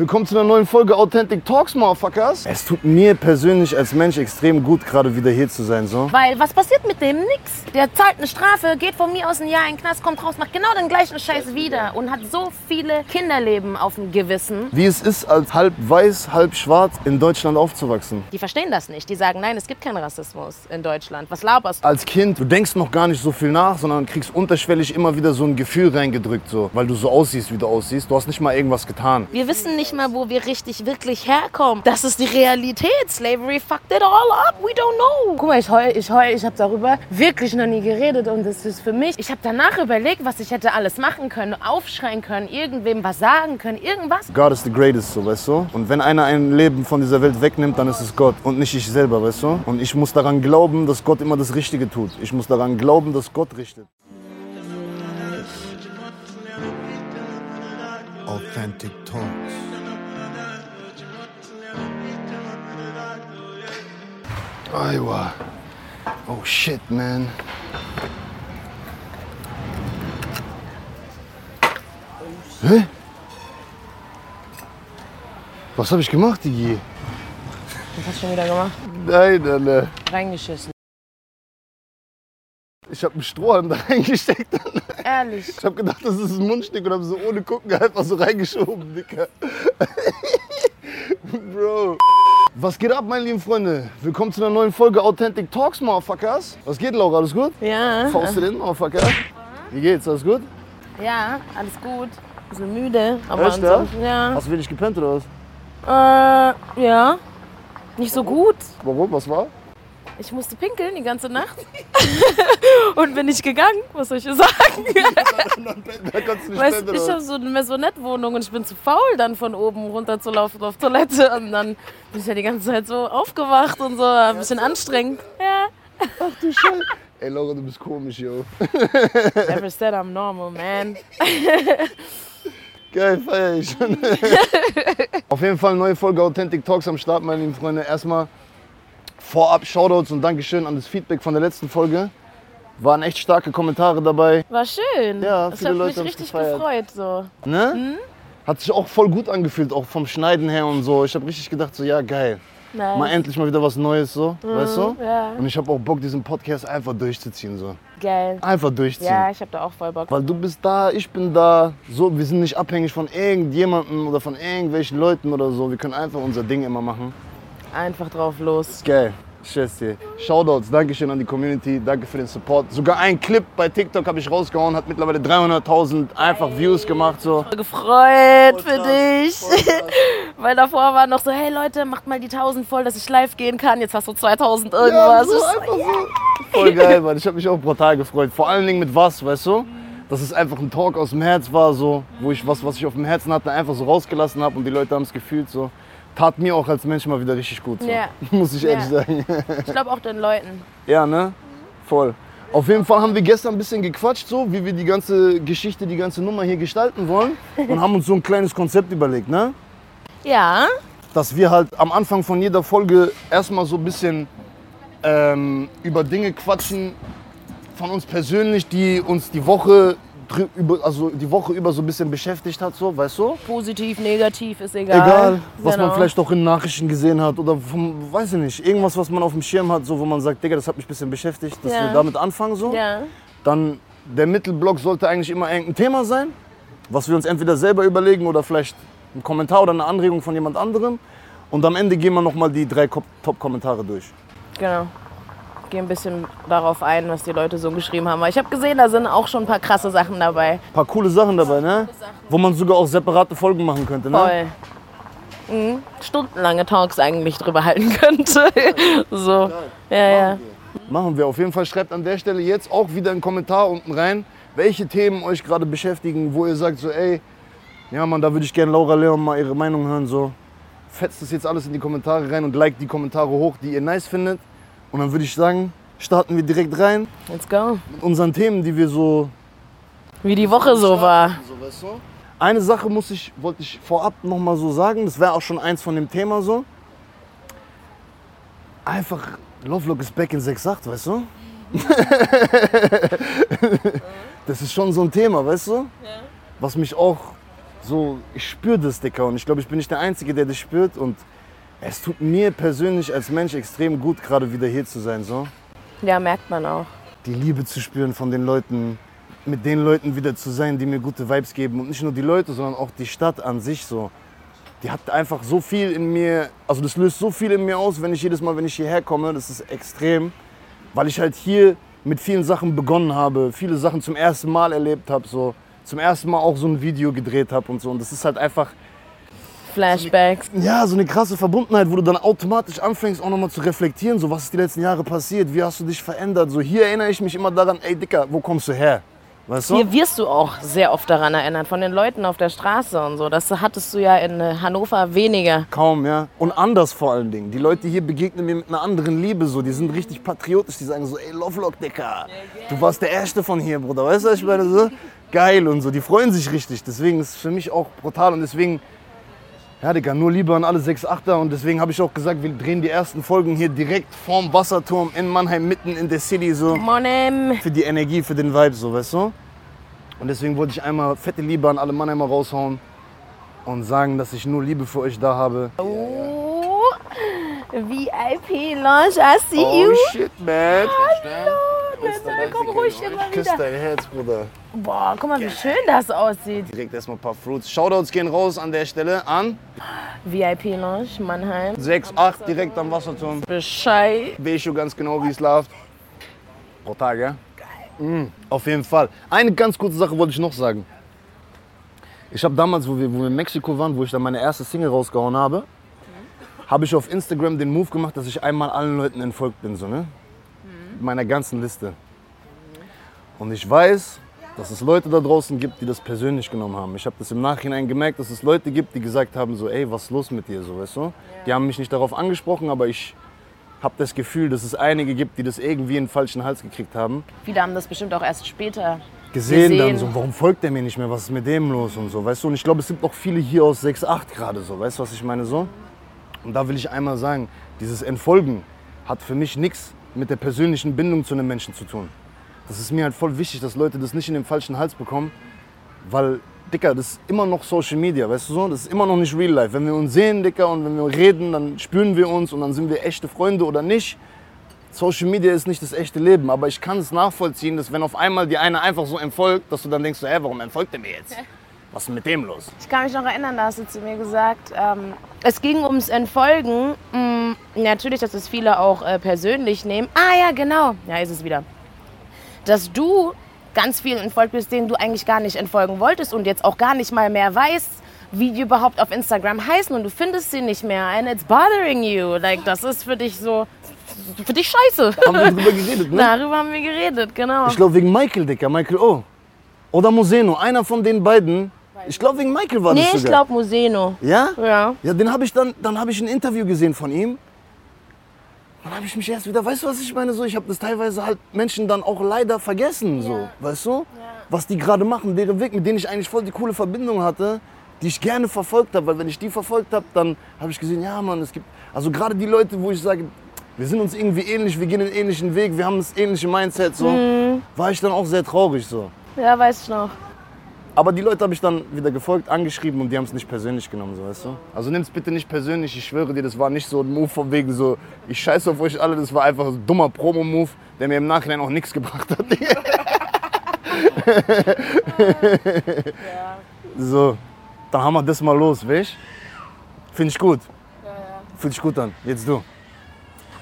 Willkommen zu einer neuen Folge Authentic Talks, Motherfuckers. Es tut mir persönlich als Mensch extrem gut, gerade wieder hier zu sein, so. Weil was passiert mit dem? Nix. Der zahlt eine Strafe, geht von mir aus ein Jahr in den Knast, kommt raus, macht genau den gleichen Scheiß wieder und hat so viele Kinderleben auf dem Gewissen. Wie es ist, als halb weiß, halb schwarz in Deutschland aufzuwachsen. Die verstehen das nicht. Die sagen, nein, es gibt keinen Rassismus in Deutschland. Was laberst du? Als Kind, du denkst noch gar nicht so viel nach, sondern kriegst unterschwellig immer wieder so ein Gefühl reingedrückt, so. Weil du so aussiehst, wie du aussiehst. Du hast nicht mal irgendwas getan. Wir wissen nicht mal, wo wir richtig, wirklich herkommen. Das ist die Realität. Slavery fucked it all up. We don't know. Guck mal, ich heul, ich heul, ich habe darüber wirklich noch nie geredet und das ist für mich. Ich habe danach überlegt, was ich hätte alles machen können, aufschreien können, irgendwem was sagen können, irgendwas. God is the greatest, so, weißt du? Und wenn einer ein Leben von dieser Welt wegnimmt, dann ist es Gott und nicht ich selber, weißt du? Und ich muss daran glauben, dass Gott immer das Richtige tut. Ich muss daran glauben, dass Gott richtet. Authentic Talks. Iowa. Oh shit, man. Hä? Was habe ich gemacht, Digi? Was hast du schon wieder gemacht? Nein, Alter. Reingeschissen. Ich habe einen Strohhalm da reingesteckt. Ehrlich. Ich habe gedacht, das ist ein Mundstück und habe so ohne gucken einfach so reingeschoben, Dicker. Bro. Was geht ab, meine lieben Freunde? Willkommen zu einer neuen Folge Authentic Talks, Motherfuckers. Was geht, Laura? Alles gut? Ja. Faust du den, Motherfucker? Wie geht's? Alles gut? Ja, alles gut. Bisschen müde, aber Echt, ja? ja. Hast du wenig gepennt oder was? Äh, ja. Nicht so gut. Warum? Was war? Ich musste pinkeln die ganze Nacht. und bin nicht gegangen. Was soll ich dir sagen? Weißt, ich habe so eine Maisonette-Wohnung und ich bin zu faul, dann von oben runter zu laufen auf Toilette. Und dann bin ich ja die ganze Zeit so aufgewacht und so. Ein bisschen anstrengend. Ja. Ach du Scheiße. Ey, Laura, du bist komisch, yo. Never said I'm normal, man. Geil, feier ich schon. Auf jeden Fall neue Folge Authentic Talks am Start, meine lieben Freunde. Erstmal vorab Shoutouts und Dankeschön an das Feedback von der letzten Folge. Waren echt starke Kommentare dabei. War schön. Ja, das viele hat Leute mich richtig gefeiert. gefreut. So. Ne? Mhm. Hat sich auch voll gut angefühlt, auch vom Schneiden her und so. Ich habe richtig gedacht, so ja, geil. Nice. Mal endlich mal wieder was Neues, so, weißt du? Mhm, Ja. Und ich habe auch Bock, diesen Podcast einfach durchzuziehen, so. Geil. Einfach durchziehen. Ja, ich habe da auch voll Bock. Weil du bist da, ich bin da. So, wir sind nicht abhängig von irgendjemandem oder von irgendwelchen Leuten oder so. Wir können einfach unser Ding immer machen. Einfach drauf los. Geil. Schätze dir. Shoutouts, Dankeschön an die Community, danke für den Support. Sogar ein Clip bei TikTok habe ich rausgehauen, hat mittlerweile 300.000 einfach Views gemacht. So. Gefreut für krass, dich. voll. Weil davor war noch so, hey Leute, macht mal die 1000 voll, dass ich live gehen kann. Jetzt hast du 2000 irgendwas. so, einfach so. Voll geil, Mann. Ich habe mich auch brutal gefreut. Vor allen Dingen mit was, weißt du? Dass es einfach ein Talk aus dem Herz war, so, wo ich was, was ich auf dem Herzen hatte, einfach so rausgelassen habe und die Leute haben es gefühlt. So. Tat mir auch als Mensch mal wieder richtig gut. So. Ja. Muss ich ehrlich Ja. sagen. Ich glaube auch den Leuten. Ja, ne? Voll. Auf jeden Fall haben wir gestern ein bisschen gequatscht, so wie wir die ganze Geschichte, die ganze Nummer hier gestalten wollen und haben uns so ein kleines Konzept überlegt, ne? Ja, Dass wir halt am Anfang von jeder Folge erstmal so ein bisschen ähm, über Dinge quatschen von uns persönlich, die uns die Woche also die Woche über so ein bisschen beschäftigt hat, so, weißt du? positiv, negativ, ist egal. Egal, was man Genau. vielleicht auch in Nachrichten gesehen hat oder vom, weiß ich nicht, irgendwas, was man auf dem Schirm hat, so wo man sagt, Digga, das hat mich ein bisschen beschäftigt, dass Ja. wir damit anfangen so. Ja, Dann der Mittelblock sollte eigentlich immer irgendein Thema sein, was wir uns entweder selber überlegen oder vielleicht ein Kommentar oder eine Anregung von jemand anderem. Und am Ende gehen wir nochmal die drei Ko- Top-Kommentare durch. genau. Gehe ein bisschen darauf ein, was die Leute so geschrieben haben. Weil ich habe gesehen, da sind auch schon ein paar krasse Sachen dabei. Ein paar coole Sachen dabei, ne? Wo man sogar auch separate Folgen machen könnte, ne? Voll. Mhm. Stundenlange Talks eigentlich drüber halten könnte. so. Ja, ja. Machen wir. Auf jeden Fall schreibt an der Stelle jetzt auch wieder einen Kommentar unten rein, welche Themen euch gerade beschäftigen, wo ihr sagt so, ey, ja Mann, da würde ich gerne Laura Leon mal ihre Meinung hören, so. Fetzt das jetzt alles in die Kommentare rein und liked die Kommentare hoch, die ihr nice findet. Und dann würde ich sagen, starten wir direkt rein Let's go. mit unseren Themen, die wir so Wie die Woche so war. So, weißt du? Eine Sache muss ich, wollte ich vorab noch mal so sagen, das wäre auch schon eins von dem Thema so. Einfach, Lovelock ist back in 6.8, weißt du? das ist schon so ein Thema, weißt du? Was mich auch so, ich spüre das, Dicker. Und ich glaube, ich bin nicht der Einzige, der das spürt. Und es tut mir persönlich als Mensch extrem gut, gerade wieder hier zu sein. So. Ja, merkt man auch. Die Liebe zu spüren von den Leuten, mit den Leuten wieder zu sein, die mir gute Vibes geben. Und nicht nur die Leute, sondern auch die Stadt an sich so. Die hat einfach so viel in mir, also das löst so viel in mir aus, wenn ich jedes Mal, wenn ich hierher komme, das ist extrem, weil ich halt hier mit vielen Sachen begonnen habe, viele Sachen zum ersten Mal erlebt habe, so zum ersten Mal auch so ein Video gedreht habe und so. Und das ist halt einfach, Flashbacks. ja, so eine krasse Verbundenheit, wo du dann automatisch anfängst, auch nochmal zu reflektieren, so was ist die letzten Jahre passiert, wie hast du dich verändert. So hier erinnere ich mich immer daran, ey Dicker, wo kommst du her? Weißt du? Hier wirst du auch sehr oft daran erinnert, von den Leuten auf der Straße und so. Das hattest du ja in äh, Hannover weniger. Kaum, ja. Und anders vor allen Dingen. Die Leute hier begegnen mir mit einer anderen Liebe so. Die sind richtig patriotisch. Die sagen so, ey, Lovelock, Dicker, du warst der Erste von hier, Bruder. Weißt du, was ich meine? So geil und so. Die freuen sich richtig. Deswegen ist es für mich auch brutal. Und deswegen, ja, Digga, nur Liebe an alle 6-8er. Und deswegen habe ich auch gesagt, wir drehen die ersten Folgen hier direkt vorm Wasserturm in Mannheim, mitten in der City so. Monem. Für die Energie, für den Vibe, so, weißt du? Und deswegen wollte ich einmal fette Liebe an alle Mannheimer raushauen und sagen, dass ich nur Liebe für euch da habe. Oh, VIP Lounge, I see you. shit, man. Bitte, komm ruhig immer Küss wieder. dein Herz, Bruder. Boah, guck mal, wie schön das aussieht. Direkt erstmal ein paar Fruits. Shoutouts gehen raus an der Stelle an VIP Lounge, Mannheim. 6, 8 direkt am Wasserturm. Bescheid. Weiß schon ganz genau, wie es läuft. Pro Tag, ja? Mm, auf jeden Fall. Eine ganz kurze Sache wollte ich noch sagen. Ich habe damals, wo wir, wo wir in Mexiko waren, wo ich dann meine erste Single rausgehauen habe, habe ich auf Instagram den Move gemacht, dass ich einmal allen Leuten entfolgt bin, so, ne? Meiner ganzen Liste. Und ich weiß, dass es Leute da draußen gibt, die das persönlich genommen haben. Ich habe das im Nachhinein gemerkt, dass es Leute gibt, die gesagt haben, so, ey, was ist los mit dir, so, weißt du? Die haben mich nicht darauf angesprochen, aber ich habe das Gefühl, dass es einige gibt, die das irgendwie in den falschen Hals gekriegt haben. Viele haben das bestimmt auch erst später. Gesehen, dann Gesehen. so, warum folgt der mir nicht mehr, was ist mit dem los und so, weißt du? Und ich glaube, es sind noch viele hier aus 6-8 gerade so, weißt du, was ich meine so? Und da will ich einmal sagen, dieses Entfolgen hat für mich nichts mit der persönlichen Bindung zu einem Menschen zu tun. Das ist mir halt voll wichtig, dass Leute das nicht in den falschen Hals bekommen, weil, Dicker, das ist immer noch Social Media, weißt du so? Das ist immer noch nicht Real Life. Wenn wir uns sehen, Dicker, und wenn wir reden, dann spüren wir uns und dann sind wir echte Freunde oder nicht. Social Media ist nicht das echte Leben, aber ich kann es nachvollziehen, dass wenn auf einmal die eine einfach so entfolgt, dass du dann denkst, hä, warum entfolgt er mir jetzt? Was ist mit dem los? Ich kann mich noch erinnern, da hast du zu mir gesagt, ähm, es ging ums Entfolgen. Mm, natürlich, dass es viele auch äh, persönlich nehmen. Ah ja, genau. Ja, ist es wieder. Dass du ganz vielen entfolgt bist, denen du eigentlich gar nicht entfolgen wolltest und jetzt auch gar nicht mal mehr weißt, wie die überhaupt auf Instagram heißen und du findest sie nicht mehr and it's bothering you. Like, das ist für dich so, für dich scheiße. Haben wir drüber geredet, ne? Darüber haben wir geredet, genau. Ich glaube wegen Michael, Dicker, Michael O. Oder Moseno, einer von den beiden. Ich glaube wegen Michael war nee, das ich sogar. glaube Museno. Ja? Ja. Ja, den habe ich dann, dann habe ich ein Interview gesehen von ihm. Dann habe ich mich erst wieder, weißt du, was ich meine? So, ich habe das teilweise halt Menschen dann auch leider vergessen, so, weißt du? Was die gerade machen, deren Weg, mit denen ich eigentlich voll die coole Verbindung hatte, die ich gerne verfolgt habe, weil wenn ich die verfolgt habe, dann habe ich gesehen, ja, Mann, es gibt, also gerade die Leute, wo ich sage, wir sind uns irgendwie ähnlich, wir gehen einen ähnlichen Weg, wir haben das ähnliche Mindset, so, war ich dann auch sehr traurig, so. Ja, weiß ich noch. Aber die Leute habe ich dann wieder gefolgt, angeschrieben und die haben es nicht persönlich genommen, so weißt du? Also nimm es bitte nicht persönlich, ich schwöre dir, das war nicht so ein Move von wegen so, ich scheiße auf euch alle, das war einfach ein dummer Promo-Move, der mir im Nachhinein auch nichts gebracht hat. So, dann haben wir das mal los, weißt Finde ich gut. Fühlt sich gut an. Jetzt du.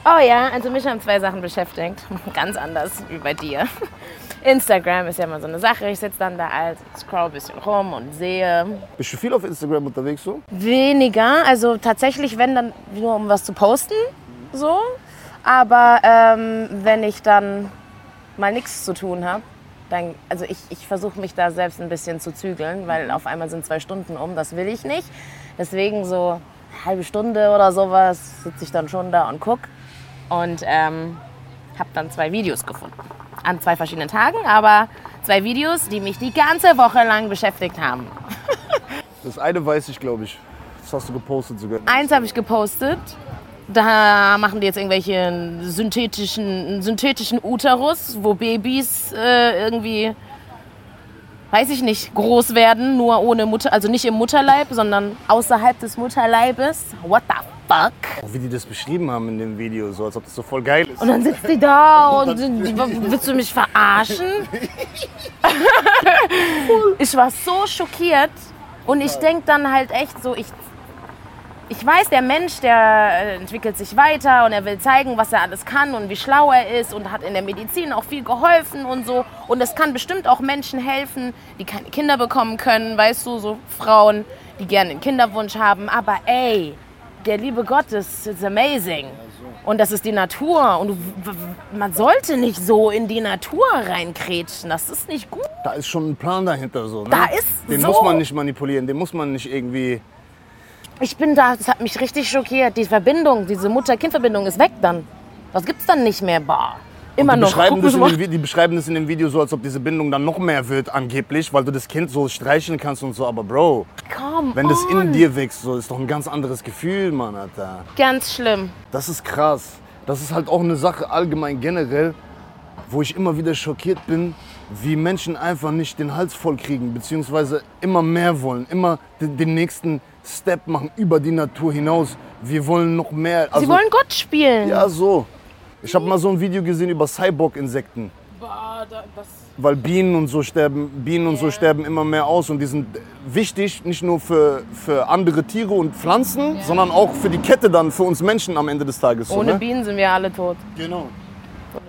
Oh ja, also mich haben zwei Sachen beschäftigt. Ganz anders wie bei dir. Instagram ist ja immer so eine Sache. Ich sitze dann da als scroll ein bisschen rum und sehe. Bist du viel auf Instagram unterwegs so? Weniger, also tatsächlich, wenn dann nur um was zu posten, so. Aber ähm, wenn ich dann mal nichts zu tun habe, dann, also ich, ich versuche mich da selbst ein bisschen zu zügeln, weil auf einmal sind zwei Stunden um, das will ich nicht. Deswegen so eine halbe Stunde oder sowas sitze ich dann schon da und guck und ähm, habe dann zwei Videos gefunden. An zwei verschiedenen Tagen, aber zwei Videos, die mich die ganze Woche lang beschäftigt haben. Das eine weiß ich, glaube ich. Das hast du gepostet sogar. Eins habe ich gepostet. Da machen die jetzt irgendwelche synthetischen, synthetischen Uterus, wo Babys äh, irgendwie weiß ich nicht, groß werden, nur ohne Mutter, also nicht im Mutterleib, sondern außerhalb des Mutterleibes. What the fuck? Auch wie die das beschrieben haben in dem Video, so als ob das so voll geil ist. Und dann sitzt die da und die- willst du mich verarschen? ich war so schockiert und ich denke dann halt echt so, ich, ich weiß, der Mensch, der äh, entwickelt sich weiter und er will zeigen, was er alles kann und wie schlau er ist und hat in der Medizin auch viel geholfen und so. Und es kann bestimmt auch Menschen helfen, die keine Kinder bekommen können, weißt du, so Frauen, die gerne einen Kinderwunsch haben. Aber ey, der liebe Gott ist it's amazing. Und das ist die Natur. Und man sollte nicht so in die Natur reinkrätschen. Das ist nicht gut. Da ist schon ein Plan dahinter so. Ne? Da ist Den so. muss man nicht manipulieren, den muss man nicht irgendwie. Ich bin da, das hat mich richtig schockiert. Die Verbindung, diese Mutter-Kind-Verbindung ist weg dann. Das gibt's dann nicht mehr. Bah. Immer Die noch. beschreiben, das in dem, die beschreiben das in dem Video so, als ob diese Bindung dann noch mehr wird, angeblich, weil du das Kind so streicheln kannst und so. Aber Bro, Come wenn das on. in dir wächst, so ist doch ein ganz anderes Gefühl, Mann, Alter. Ganz schlimm. Das ist krass. Das ist halt auch eine Sache allgemein generell, wo ich immer wieder schockiert bin, wie Menschen einfach nicht den Hals voll kriegen, beziehungsweise immer mehr wollen, immer den, den nächsten Step machen über die Natur hinaus. Wir wollen noch mehr. Also, Sie wollen Gott spielen. Ja, so. Ich habe mal so ein Video gesehen über Cyborg-Insekten. Weil Bienen und so sterben, Bienen und so sterben immer mehr aus und die sind wichtig, nicht nur für, für andere Tiere und Pflanzen, sondern auch für die Kette dann, für uns Menschen am Ende des Tages. So, Ohne ne? Bienen sind wir alle tot. Genau.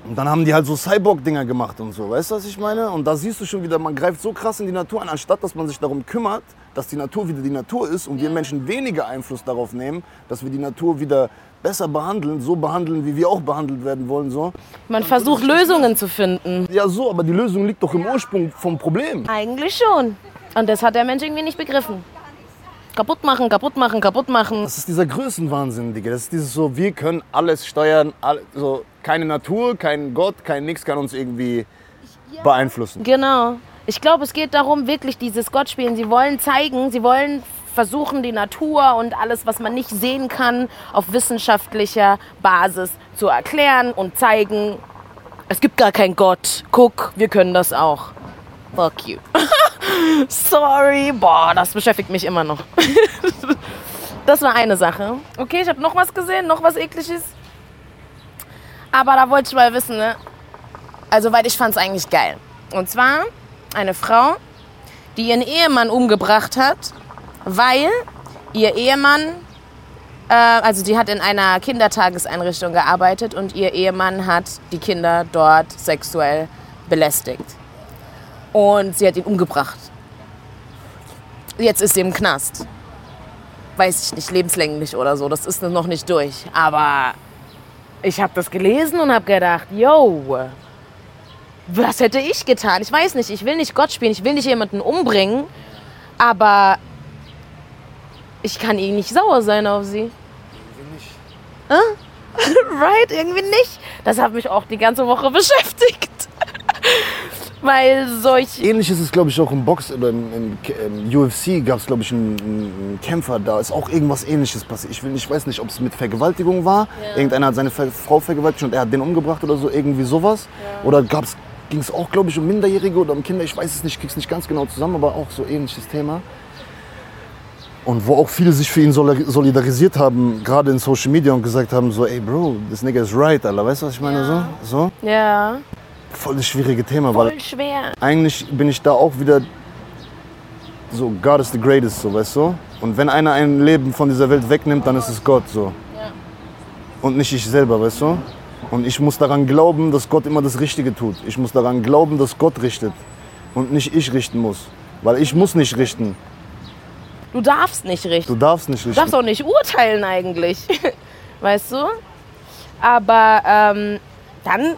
Und dann haben die halt so Cyborg-Dinger gemacht und so, weißt du, was ich meine? Und da siehst du schon wieder, man greift so krass in die Natur an, anstatt dass man sich darum kümmert, dass die Natur wieder die Natur ist und wir Menschen weniger Einfluss darauf nehmen, dass wir die Natur wieder besser behandeln, so behandeln, wie wir auch behandelt werden wollen, so. Man versucht Lösungen zu finden. Ja, so, aber die Lösung liegt doch im Ursprung vom Problem. Eigentlich schon. Und das hat der Mensch irgendwie nicht begriffen. Kaputt machen, kaputt machen, kaputt machen. Das ist dieser Größenwahnsinn, Digga. Das ist dieses so, wir können alles steuern, all, so, keine Natur, kein Gott, kein Nix kann uns irgendwie beeinflussen. Genau. Ich glaube, es geht darum, wirklich dieses Gottspielen. Sie wollen zeigen, sie wollen versuchen, die Natur und alles, was man nicht sehen kann, auf wissenschaftlicher Basis zu erklären und zeigen, es gibt gar keinen Gott. Guck, wir können das auch. Fuck you. Sorry. Boah, das beschäftigt mich immer noch. das war eine Sache. Okay, ich habe noch was gesehen, noch was ekliges. Aber da wollte ich mal wissen, ne? Also, weil ich fand es eigentlich geil. Und zwar eine Frau, die ihren Ehemann umgebracht hat, weil ihr Ehemann, äh, also die hat in einer Kindertageseinrichtung gearbeitet und ihr Ehemann hat die Kinder dort sexuell belästigt. Und sie hat ihn umgebracht. Jetzt ist sie im Knast. Weiß ich nicht, lebenslänglich oder so, das ist noch nicht durch. Aber ich habe das gelesen und habe gedacht, yo, was hätte ich getan? Ich weiß nicht, ich will nicht Gott spielen, ich will nicht jemanden umbringen, aber ich kann ihn nicht sauer sein auf sie. Äh? right, irgendwie nicht. Das hat mich auch die ganze Woche beschäftigt. Weil solch. Ähnlich ist es, glaube ich, auch im Box oder im, im, im UFC gab es, glaube ich, einen, einen Kämpfer, da ist auch irgendwas Ähnliches passiert. Ich, will, ich weiß nicht, ob es mit Vergewaltigung war. Irgendeiner hat seine Frau vergewaltigt und er hat den umgebracht oder so, irgendwie sowas. Oder ging es auch, glaube ich, um Minderjährige oder um Kinder, ich weiß es nicht, ich krieg's nicht ganz genau zusammen, aber auch so ähnliches Thema. Und wo auch viele sich für ihn solidar- solidarisiert haben, gerade in Social Media und gesagt haben, so, ey Bro, this nigga is right, Alter, weißt du, was ich meine? So, so, Ja, voll das schwierige Thema, weil voll schwer. eigentlich bin ich da auch wieder so, God is the greatest, so, weißt du? Und wenn einer ein Leben von dieser Welt wegnimmt, dann ist es Gott, so. Und nicht ich selber, weißt du? Und ich muss daran glauben, dass Gott immer das Richtige tut. Ich muss daran glauben, dass Gott richtet und nicht ich richten muss. Weil ich muss nicht richten. Du darfst nicht richten. Du darfst nicht Du richten. darfst auch nicht urteilen eigentlich. Weißt du? Aber ähm, dann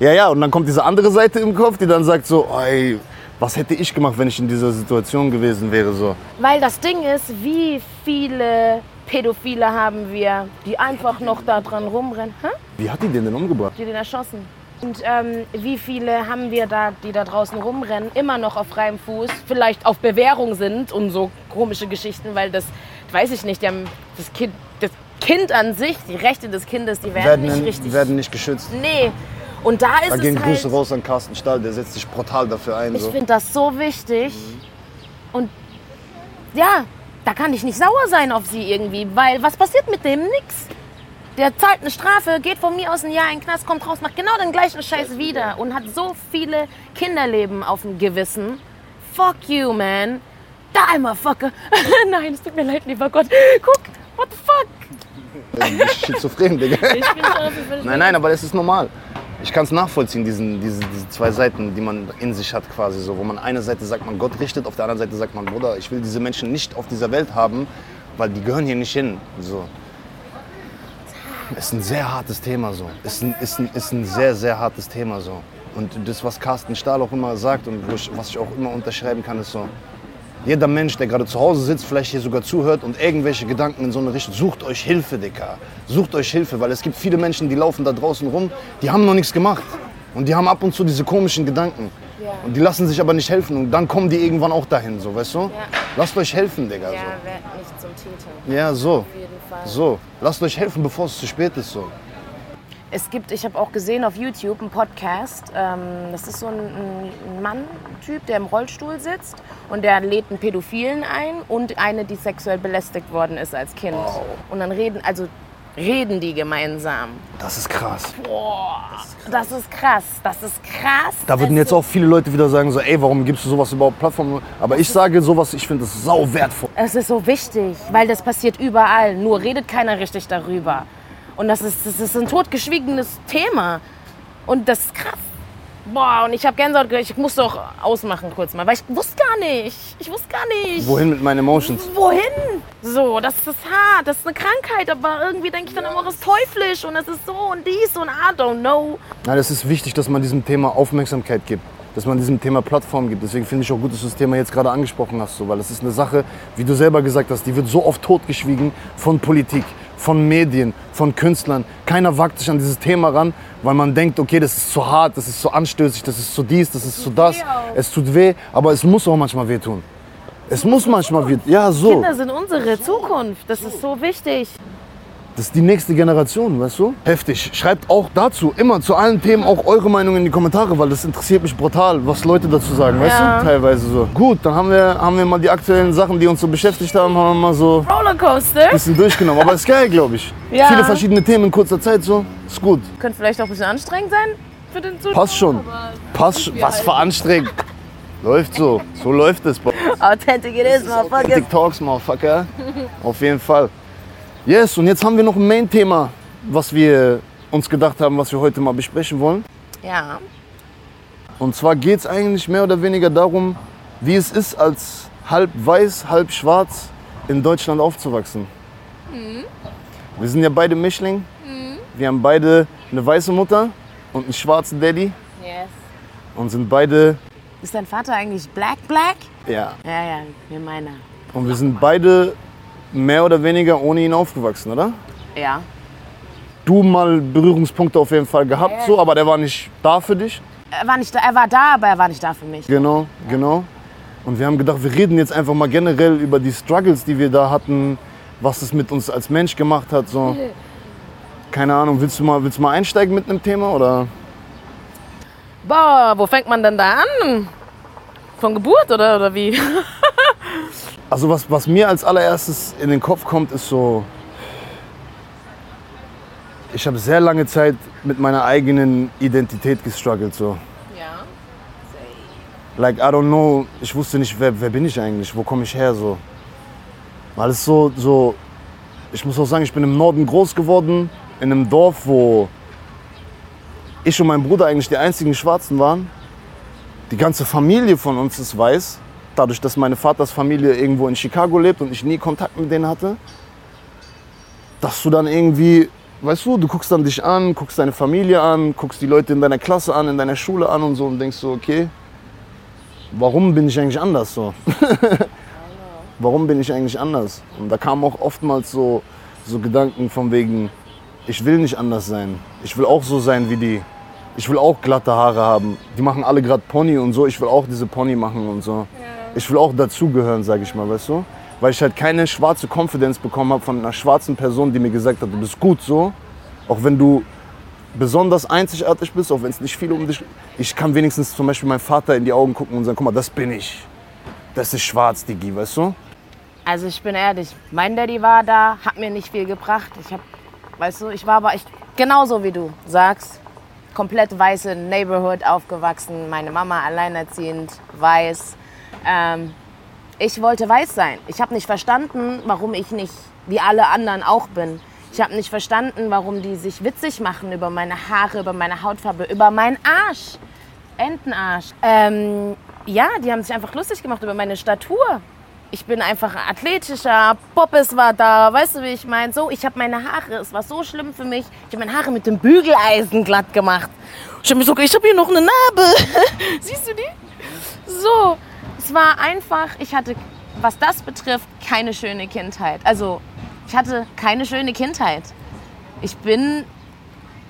Ja, ja, und dann kommt diese andere Seite im Kopf, die dann sagt so, ey, was hätte ich gemacht, wenn ich in dieser Situation gewesen wäre, so. Weil das Ding ist, wie viele Pädophile haben wir, die einfach noch da dran rumrennen? Hä? Wie hat die den denn umgebracht? Die den erschossen. Und ähm, wie viele haben wir da, die da draußen rumrennen, immer noch auf freiem Fuß, vielleicht auf Bewährung sind und so komische Geschichten, weil das, weiß ich nicht, die haben das Kind, das Kind an sich, die Rechte des Kindes, die werden, Werden, nicht richtig. werden nicht geschützt. Nee. Und da ist Da gehen es Grüße halt, raus an Carsten Stahl, der setzt sich brutal dafür ein. ich So. finde das so wichtig. Und ja, da kann ich nicht sauer sein auf sie irgendwie, weil was passiert mit dem? Nix. Der zahlt eine Strafe, geht von mir aus ein Jahr in den Knast, kommt raus, macht genau den gleichen Scheiß wieder und hat so viele Kinderleben auf dem Gewissen. Fuck you, man. Da einmal, fucker. Nein, es tut mir leid, lieber Gott. Guck, what the fuck? Du bist schizophren, Digga. Ich bin schon Nein, nein, aber das ist normal. Ich kann es nachvollziehen, diesen, diese, diese zwei Seiten, die man in sich hat quasi so. Wo man eine Seite sagt, man Gott richtet, auf der anderen Seite sagt man, Bruder, ich will diese Menschen nicht auf dieser Welt haben, weil die gehören hier nicht hin. So. Ist ein sehr hartes Thema so. Ist ein, ist ein, ist ein sehr, sehr hartes Thema so. Und das, was Carsten Stahl auch immer sagt und ich, was ich auch immer unterschreiben kann, ist so, jeder Mensch, der gerade zu Hause sitzt, vielleicht hier sogar zuhört und irgendwelche Gedanken in so eine Richtung, sucht euch Hilfe, Dicker. Sucht euch Hilfe, weil es gibt viele Menschen, die laufen da draußen rum, die haben noch nichts gemacht. Und die haben ab und zu diese komischen Gedanken. Ja. Und die lassen sich aber nicht helfen. Und dann kommen die irgendwann auch dahin, so, weißt du? Lasst euch helfen, Digga. Ja, werd nicht zum Täter. So. Ja, so. Auf jeden Fall. So. Lasst euch helfen, bevor es zu spät ist, so. Es gibt, ich habe auch gesehen auf YouTube einen Podcast. Ähm, das ist so ein, ein Mann-Typ, der im Rollstuhl sitzt und der lädt einen Pädophilen ein und eine, die sexuell belästigt worden ist als Kind. Und dann reden, also reden die gemeinsam. Das ist krass. Boah, das ist krass, das ist krass. Da würden jetzt auch viele Leute wieder sagen, so, ey, warum gibst du sowas überhaupt Plattformen? Aber ich sage sowas, ich finde das sau wertvoll. Es ist so wichtig, weil das passiert überall. Nur redet keiner richtig darüber. Und das ist, das ist ein totgeschwiegenes Thema. Und das ist krass. Boah, und ich habe Gänsehaut, ge- ich musste auch ausmachen kurz mal, weil ich wusste gar nicht. Ich wusste gar nicht. Wohin mit meinen Emotions? Wohin? So, das ist hart, das ist eine Krankheit, aber irgendwie denke ich dann immer, das ist teuflisch und das ist so und dies und I don't know. Nein, es ist wichtig, dass man diesem Thema Aufmerksamkeit gibt, dass man diesem Thema Plattform gibt. Deswegen finde ich auch gut, dass du das Thema jetzt gerade angesprochen hast, so, weil das ist eine Sache, wie du selber gesagt hast, die wird so oft totgeschwiegen von Politik, von Medien, von Künstlern. Keiner wagt sich an dieses Thema ran, weil man denkt, okay, das ist zu hart, das ist zu anstößig, das ist zu dies, das ist zu das. Es tut weh, aber es muss auch manchmal wehtun. Es muss manchmal weh. Ja, so. Kinder sind unsere Zukunft, das ist so wichtig. Das ist die nächste Generation, weißt du? Heftig. Schreibt auch dazu immer zu allen Themen auch eure Meinung in die Kommentare, weil das interessiert mich brutal, was Leute dazu sagen, weißt Ja. du? Teilweise so. Gut, dann haben wir, haben wir mal die aktuellen Sachen, die uns so beschäftigt haben, haben wir mal so ein Rollercoaster. bisschen durchgenommen. Aber ist geil, glaube ich. Ja. Viele verschiedene Themen in kurzer Zeit so. Ist gut. Könnte vielleicht auch ein bisschen anstrengend sein für den Zuschauer. Passt schon. Passt schon. Was für anstrengend. Läuft so. So läuft es. Authentic it is, motherfucker. Big Talks, Motherfucker. Auf jeden Fall. Yes, und jetzt haben wir noch ein Main-Thema, was wir uns gedacht haben, was wir heute mal besprechen wollen. Ja. Und zwar geht es eigentlich mehr oder weniger darum, wie es ist, als halb weiß, halb schwarz in Deutschland aufzuwachsen. Wir sind ja beide Mischling. Wir haben beide eine weiße Mutter und einen schwarzen Daddy Yes. und sind beide, Ist dein Vater eigentlich black, black? ja, Ja, ja, wie meiner. und wir sind beide mehr oder weniger ohne ihn aufgewachsen, oder? Ja. Du mal Berührungspunkte auf jeden Fall gehabt, so, aber der war nicht da für dich. Er war, nicht da, er war da, aber er war nicht da für mich. Genau, genau. Und wir haben gedacht, wir reden jetzt einfach mal generell über die Struggles, die wir da hatten, was es mit uns als Mensch gemacht hat. So. Keine Ahnung, willst du mal, willst du mal einsteigen mit einem Thema? Oder? Boah, wo fängt man denn da an? Von Geburt oder, oder wie? Also was, was mir als allererstes in den Kopf kommt, ist so, ich habe sehr lange Zeit mit meiner eigenen Identität gestruggelt. So. Ja. Like, I don't know, ich wusste nicht, wer, wer bin ich eigentlich, wo komme ich her, so. Weil es so, so, ich muss auch sagen, ich bin im Norden groß geworden, in einem Dorf, wo ich und mein Bruder eigentlich die einzigen Schwarzen waren. Die ganze Familie von uns ist weiß, dadurch, dass meine Vaters Familie irgendwo in Chicago lebt und ich nie Kontakt mit denen hatte. Dass du dann irgendwie, weißt du, du guckst dann dich an, guckst deine Familie an, guckst die Leute in deiner Klasse an, in deiner Schule an und so und denkst so, okay, warum bin ich eigentlich anders so? warum bin ich eigentlich anders? Und da kamen auch oftmals so, so Gedanken von wegen, ich will nicht anders sein. Ich will auch so sein wie die. Ich will auch glatte Haare haben. Die machen alle gerade Pony und so. Ich will auch diese Pony machen und so. Ich will auch dazugehören, sag ich mal, weißt du? Weil ich halt keine schwarze Confidence bekommen habe von einer schwarzen Person, die mir gesagt hat, du bist gut so. Auch wenn du besonders einzigartig bist, auch wenn es nicht viele um dich Ich kann wenigstens zum Beispiel meinem Vater in die Augen gucken und sagen, guck mal, das bin ich. Das ist schwarz, Digi, weißt du? Also ich bin ehrlich, mein Daddy war da, hat mir nicht viel gebracht. Ich hab, weißt du, ich war aber echt genauso wie du sagst. Komplett weiße Neighborhood aufgewachsen, meine Mama alleinerziehend, weiß. Ähm, ich wollte weiß sein. Ich habe nicht verstanden, warum ich nicht wie alle anderen auch bin. Ich habe nicht verstanden, warum die sich witzig machen über meine Haare, über meine Hautfarbe, über meinen Arsch. Entenarsch. Ähm, ja, die haben sich einfach lustig gemacht über meine Statur. Ich bin einfach athletischer, Poppes war da, weißt du, wie ich meine? So, ich habe meine Haare, es war so schlimm für mich. Ich habe meine Haare mit dem Bügeleisen glatt gemacht. Ich habe mir sogar, ich habe hier noch eine Narbe. Siehst du die? So, es war einfach, ich hatte, was das betrifft, keine schöne Kindheit. Also, ich hatte keine schöne Kindheit. Ich bin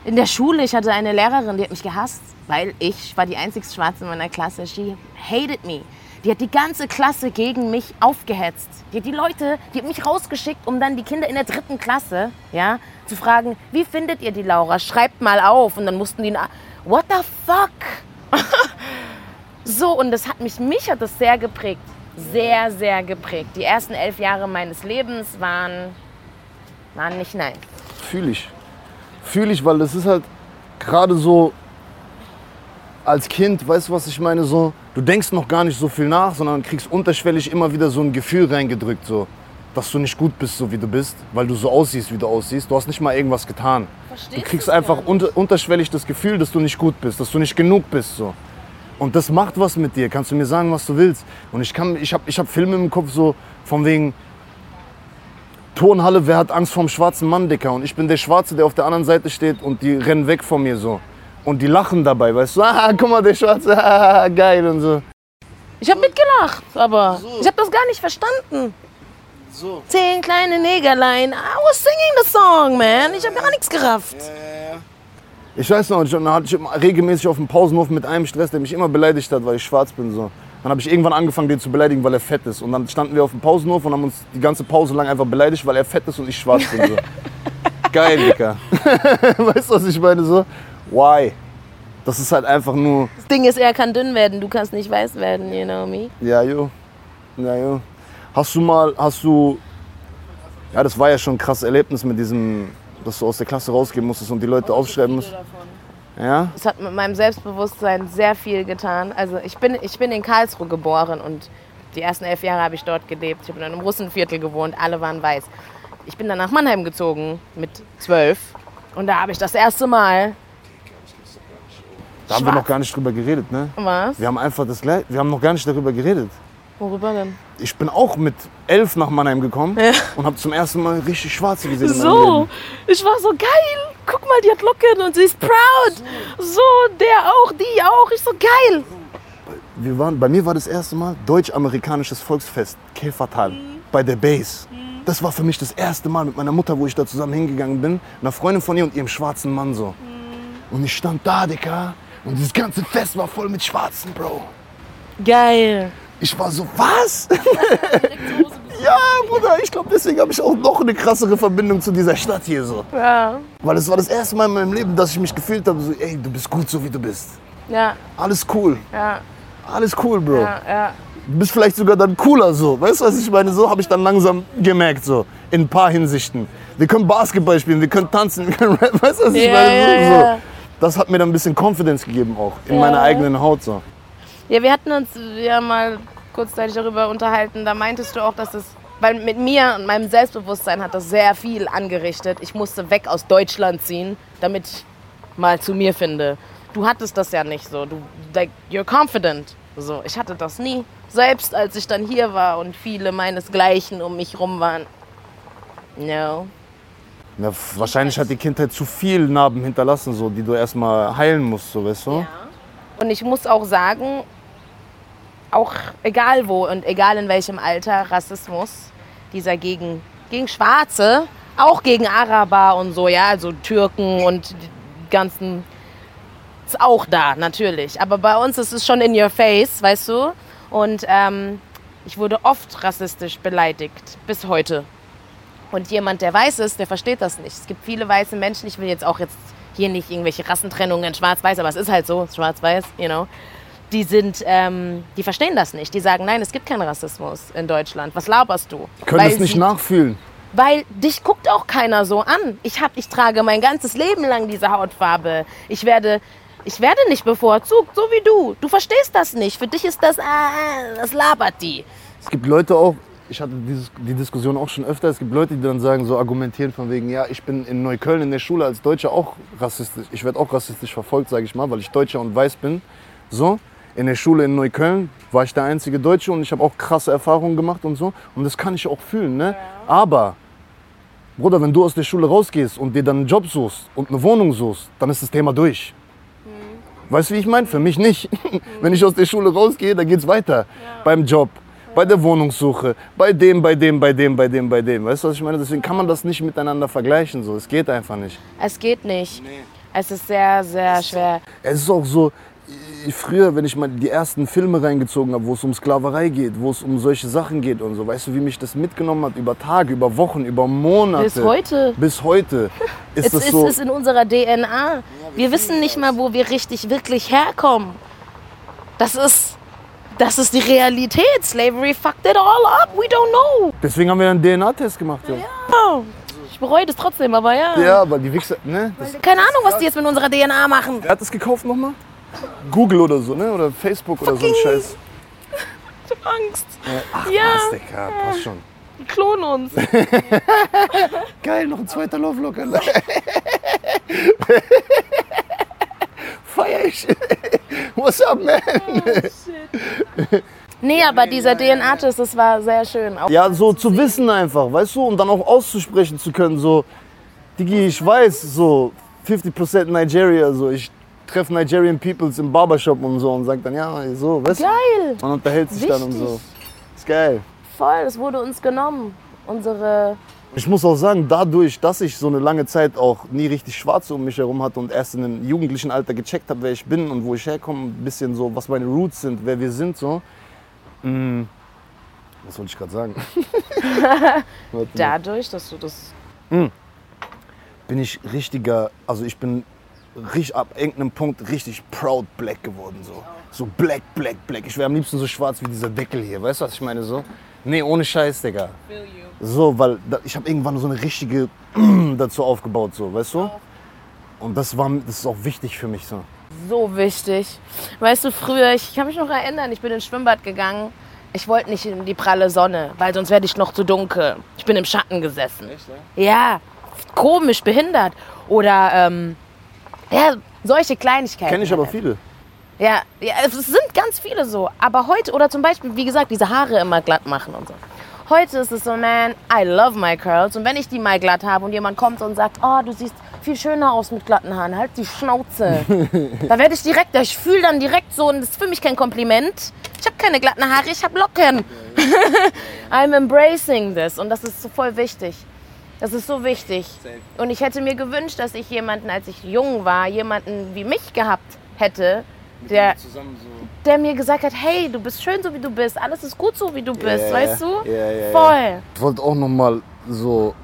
in der Schule, ich hatte eine Lehrerin, die hat mich gehasst, weil ich war die einzige Schwarze in meiner Klasse. She hated me. Die hat die ganze Klasse gegen mich aufgehetzt. Die hat die Leute, die hat mich rausgeschickt, um dann die Kinder in der dritten Klasse, ja, zu fragen, wie findet ihr die Laura? Schreibt mal auf. Und dann mussten die, what the fuck? So, und das hat mich, mich hat das sehr geprägt. Sehr, sehr geprägt. Die ersten elf Jahre meines Lebens waren, waren nicht nice. Fühle ich. Fühle ich, weil das ist halt gerade so als Kind, weißt du, was ich meine, so, du denkst noch gar nicht so viel nach, sondern kriegst unterschwellig immer wieder so ein Gefühl reingedrückt, so, dass du nicht gut bist, so wie du bist, weil du so aussiehst, wie du aussiehst. Du hast nicht mal irgendwas getan. Verstehst du kriegst einfach unter, unterschwellig das Gefühl, dass du nicht gut bist, dass du nicht genug bist, so. Und das macht was mit dir. Kannst du mir sagen, was du willst? Und ich kann, ich habe, ich habe Filme im Kopf so von wegen Turnhalle, wer hat Angst vorm schwarzen Mann, Dicker? Und ich bin der Schwarze, der auf der anderen Seite steht und die rennen weg von mir so. Und die lachen dabei, weißt du? Ah, guck mal, der Schwarze, ah, geil und so. Ich habe mitgelacht, aber So. ich habe das gar nicht verstanden. So. Zehn kleine Negerlein. I was singing the song, man. Ich habe gar nichts gerafft. Ich weiß noch, ich, dann hatte ich regelmäßig auf dem Pausenhof mit einem Stress, der mich immer beleidigt hat, weil ich schwarz bin. So. Dann habe ich irgendwann angefangen, den zu beleidigen, weil er fett ist. Und dann standen wir auf dem Pausenhof und haben uns die ganze Pause lang einfach beleidigt, weil er fett ist und ich schwarz bin. So. Geil, Dicker. weißt du, was ich meine? So, why? Das ist halt einfach nur, Das Ding ist, er kann dünn werden, du kannst nicht weiß werden, you know me. ja, jo. Ja, jo. Hast du mal, hast du, ja, das war ja schon ein krasses Erlebnis mit diesem, dass du aus der Klasse rausgehen musstest und die Leute aufschreiben musst. Ja? Es hat mit meinem Selbstbewusstsein sehr viel getan. Also ich bin, ich bin in Karlsruhe geboren und die ersten elf Jahre habe ich dort gelebt. Ich habe in einem Russenviertel gewohnt, alle waren weiß. Ich bin dann nach Mannheim gezogen mit zwölf und da habe ich das erste Mal Da haben wir Schwarz. noch gar nicht drüber geredet, ne? was? Wir haben einfach das gleiche, wir haben noch gar nicht darüber geredet. Worüber denn? Ich bin auch mit elf nach Mannheim gekommen Ja. und habe zum ersten Mal richtig Schwarze gesehen So, ich war so geil. Guck mal, die hat Locken und sie ist proud. So, der auch, die auch. Ich so geil. Wir waren, bei mir war das erste Mal deutsch-amerikanisches Volksfest, Käfertal, bei der Base. Das war für mich das erste Mal mit meiner Mutter, wo ich da zusammen hingegangen bin, einer Freundin von ihr und ihrem schwarzen Mann so. Und ich stand da, Dicker, und dieses ganze Fest war voll mit Schwarzen, Bro. Geil. Ich war so, was? ja, Bruder, ich glaube, deswegen habe ich auch noch eine krassere Verbindung zu dieser Stadt hier so. Ja, Weil es war das erste Mal in meinem Leben, dass ich mich gefühlt habe, so, ey, du bist gut so, wie du bist. ja, Alles cool, ja, alles cool, Bro. ja, ja. Du bist vielleicht sogar dann cooler so. Weißt du, was ich meine? So habe ich dann langsam gemerkt, so. In ein paar Hinsichten. Wir können Basketball spielen, wir können tanzen, wir können rappen. Weißt du, was ich Ja, meine? ja, so, ja. so. Das hat mir dann ein bisschen Confidence gegeben auch. In Ja. meiner eigenen Haut so. Ja, wir hatten uns ja mal kurzzeitig darüber unterhalten. Da meintest du auch, dass es, weil mit mir und meinem Selbstbewusstsein hat das sehr viel angerichtet. Ich musste weg aus Deutschland ziehen, damit ich mal zu mir finde. Du hattest das ja nicht so. Du, like, you're confident. So, ich hatte das nie. Selbst als ich dann hier war und viele meinesgleichen um mich rum waren. No. Ja, wahrscheinlich hat die Kindheit zu viel Narben hinterlassen, so, die du erstmal heilen musst, so, weißt du? Und ich muss auch sagen, auch egal wo und egal in welchem Alter, Rassismus, dieser gegen, gegen Schwarze, auch gegen Araber und so, ja, also Türken und die ganzen, ist auch da, natürlich. Aber bei uns ist es schon in your face, weißt du? Und ähm, ich wurde oft rassistisch beleidigt, bis heute. Und jemand, der weiß ist, der versteht das nicht. Es gibt viele weiße Menschen, ich will jetzt auch jetzt hier nicht irgendwelche Rassentrennungen, schwarz-weiß, aber es ist halt so, schwarz-weiß, you know. Die sind, ähm, die verstehen das nicht. Die sagen, nein, es gibt keinen Rassismus in Deutschland. Was laberst du? Können Weil es nicht sie- nachfühlen. weil dich guckt auch keiner so an. Ich, hab, ich trage mein ganzes Leben lang diese Hautfarbe. Ich werde, ich werde nicht bevorzugt, so wie du. Du verstehst das nicht. Für dich ist das, ah, das labert die. Es gibt Leute auch, ich hatte dieses, die Diskussion auch schon öfter, es gibt Leute, die dann sagen, so argumentieren von wegen, ja, ich bin in Neukölln in der Schule als Deutscher auch rassistisch, ich werde auch rassistisch verfolgt, sage ich mal, weil ich Deutscher und weiß bin. So, in der Schule in Neukölln war ich der einzige Deutsche und ich habe auch krasse Erfahrungen gemacht und so. Und das kann ich auch fühlen, ne? Aber, Bruder, wenn du aus der Schule rausgehst und dir dann einen Job suchst und eine Wohnung suchst, dann ist das Thema durch. Weißt du, wie ich meine? Für mich nicht. Wenn ich aus der Schule rausgehe, dann geht's weiter. Beim Job, bei der Wohnungssuche, bei dem, bei dem, bei dem, bei dem, bei dem. Weißt du, was ich meine? Deswegen kann man das nicht miteinander vergleichen. So. Es geht einfach nicht. Es geht nicht. Es ist sehr, sehr schwer. Es ist auch so, früher, wenn ich mal die ersten Filme reingezogen habe, wo es um Sklaverei geht, wo es um solche Sachen geht und so, weißt du, wie mich das mitgenommen hat über Tage, über Wochen, über Monate. Bis heute. Bis heute ist Es das ist, so. ist in unserer DNA. Wir wissen nicht mal, wo wir richtig, wirklich herkommen. Das ist, das ist die Realität. Slavery fucked it all up. We don't know. Deswegen haben wir einen DNA-Test gemacht. Ja, Oh, Ich bereue das trotzdem, aber ja. ja aber die Wichser, ne? Das, Keine Ahnung, was die jetzt mit unserer DNA machen. wer hat das gekauft nochmal? Google oder so, ne? Oder Facebook oder so ein Fucking- Scheiß. Ich hab Angst. Ach, Ja. was, Digga, passt schon. Die klonen uns. Geil, noch ein zweiter Lovelock. Feier ich. What's up, man? Nee, aber dieser DNA-Test, das war sehr schön. Auch Ja, so zu wissen einfach, weißt du? Und dann auch auszusprechen zu können, so, Digi, ich weiß, so, 50% Nigeria, so, ich treffe Nigerian Peoples im Barbershop und so und sag dann, ja, so, weißt du? Geil. Man unterhält sich dann und so. Wichtig. Ist geil. Voll, es wurde uns genommen. Unsere. Ich muss auch sagen, dadurch, dass ich so eine lange Zeit auch nie richtig Schwarze um mich herum hatte und erst in einem jugendlichen Alter gecheckt habe, wer ich bin und wo ich herkomme, ein bisschen so, was meine Roots sind, wer wir sind, so. Mm, was wollte ich gerade sagen? Dadurch, dass du das. bin ich richtiger, also ich bin richtig, ab irgendeinem Punkt richtig proud black geworden. So, so black, black, black. Ich wäre am liebsten so schwarz wie dieser Deckel hier. Weißt du, was ich meine? So? Nee, ohne Scheiß, Digga. So, weil da, ich habe irgendwann so eine richtige dazu aufgebaut, so, weißt du? Und das, war, das ist auch wichtig für mich so. So wichtig. Weißt du, früher, ich kann mich noch erinnern, ich bin ins Schwimmbad gegangen. Ich wollte nicht in die pralle Sonne, weil sonst werde ich noch zu dunkel. Ich bin im Schatten gesessen. Ja, komisch, behindert. Oder, ähm, ja, solche Kleinigkeiten. Kenne ich aber viele. Ja, ja, es sind ganz viele so. Aber heute, oder zum Beispiel, wie gesagt, diese Haare immer glatt machen und so. Heute ist es so, man, I love my curls. Und wenn ich die mal glatt habe und jemand kommt und sagt, oh, du siehst viel schöner aus mit glatten Haaren, halt die Schnauze. da werde ich direkt, ich fühle dann direkt so, und das ist für mich kein Kompliment. Ich habe keine glatten Haare, ich habe Locken. I'm embracing this. Und das ist so voll wichtig. Das ist so wichtig. Und ich hätte mir gewünscht, dass ich jemanden, als ich jung war, jemanden wie mich gehabt hätte, der, der mir gesagt hat, hey, du bist schön so wie du bist, alles ist gut so wie du bist, ja, weißt du? ja, ja, ja. Voll. Ich wollte auch noch mal so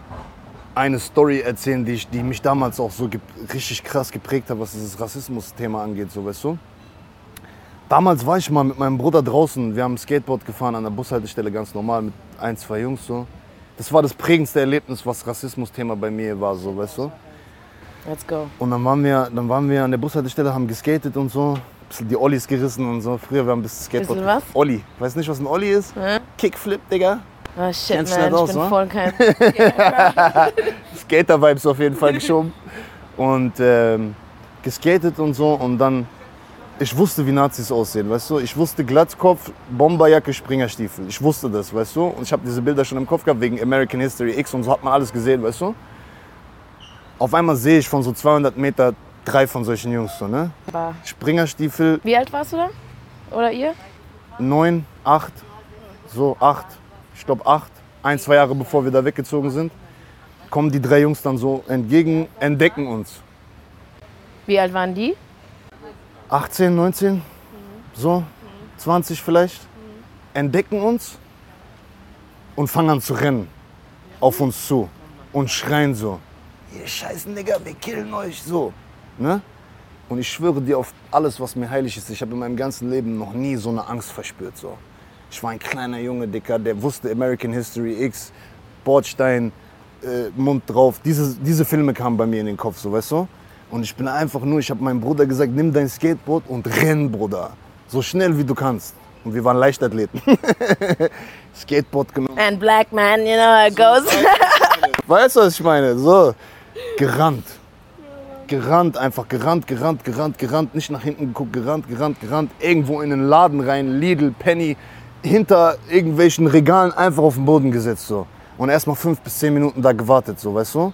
eine Story erzählen, die, ich, die mich damals auch so richtig krass geprägt hat, was dieses Rassismus-Thema angeht, so weißt du. Damals war ich mal mit meinem Bruder draußen, wir haben Skateboard gefahren an der Bushaltestelle, ganz normal mit ein, zwei Jungs so. Das war das prägendste Erlebnis, was Rassismus-Thema bei mir war, so weißt du. Let's go. Und dann waren wir, dann waren wir an der Bushaltestelle, haben geskatet und so, bisschen die Ollis gerissen und so. Früher wir haben ein bisschen Skateboard. Bisschen was? Olli. Weißt nicht, was ein Olli ist? Hä? Kickflip, Digga. Oh shit, du man, ich aus, bin wa? voll kein... Skater-Vibes auf jeden Fall geschoben. Und ähm, geskatet und so. Und dann, ich wusste, wie Nazis aussehen, weißt du? Ich wusste Glatzkopf, Bomberjacke, Springerstiefel. Ich wusste das, weißt du? Und ich habe diese Bilder schon im Kopf gehabt wegen American History X und so hat man alles gesehen, weißt du? Auf einmal sehe ich von so 200 Meter drei von solchen Jungs, so, ne? Springerstiefel, Wie alt warst du da? Oder ihr? neun, acht, so acht, ich glaube acht, ein, zwei Jahre bevor wir da weggezogen sind, kommen die drei Jungs dann so entgegen, entdecken uns. Wie alt waren die? 18, 19, so 20 vielleicht, entdecken uns und fangen an zu rennen auf uns zu und schreien so, ihr scheißen Digga, wir killen euch so. Ne? Und ich schwöre dir auf alles, was mir heilig ist. Ich habe in meinem ganzen Leben noch nie so eine Angst verspürt. So. Ich war ein kleiner Junge, Dicker, der wusste American History X, Bordstein, äh, Mund drauf. Diese, diese Filme kamen bei mir in den Kopf, so weißt du? Und ich bin einfach nur, ich habe meinem Bruder gesagt, nimm dein Skateboard und renn, Bruder. So schnell wie du kannst. Und wir waren Leichtathleten. Skateboard genommen. And black man, you know how it goes. Weißt du, was ich meine? So, gerannt. Gerannt, einfach gerannt, gerannt, gerannt, gerannt. Nicht nach hinten geguckt, gerannt, gerannt, gerannt. Irgendwo in den Laden rein, Lidl, Penny, hinter irgendwelchen Regalen einfach auf den Boden gesetzt. So. Und erstmal fünf bis zehn Minuten da gewartet, so, weißt du?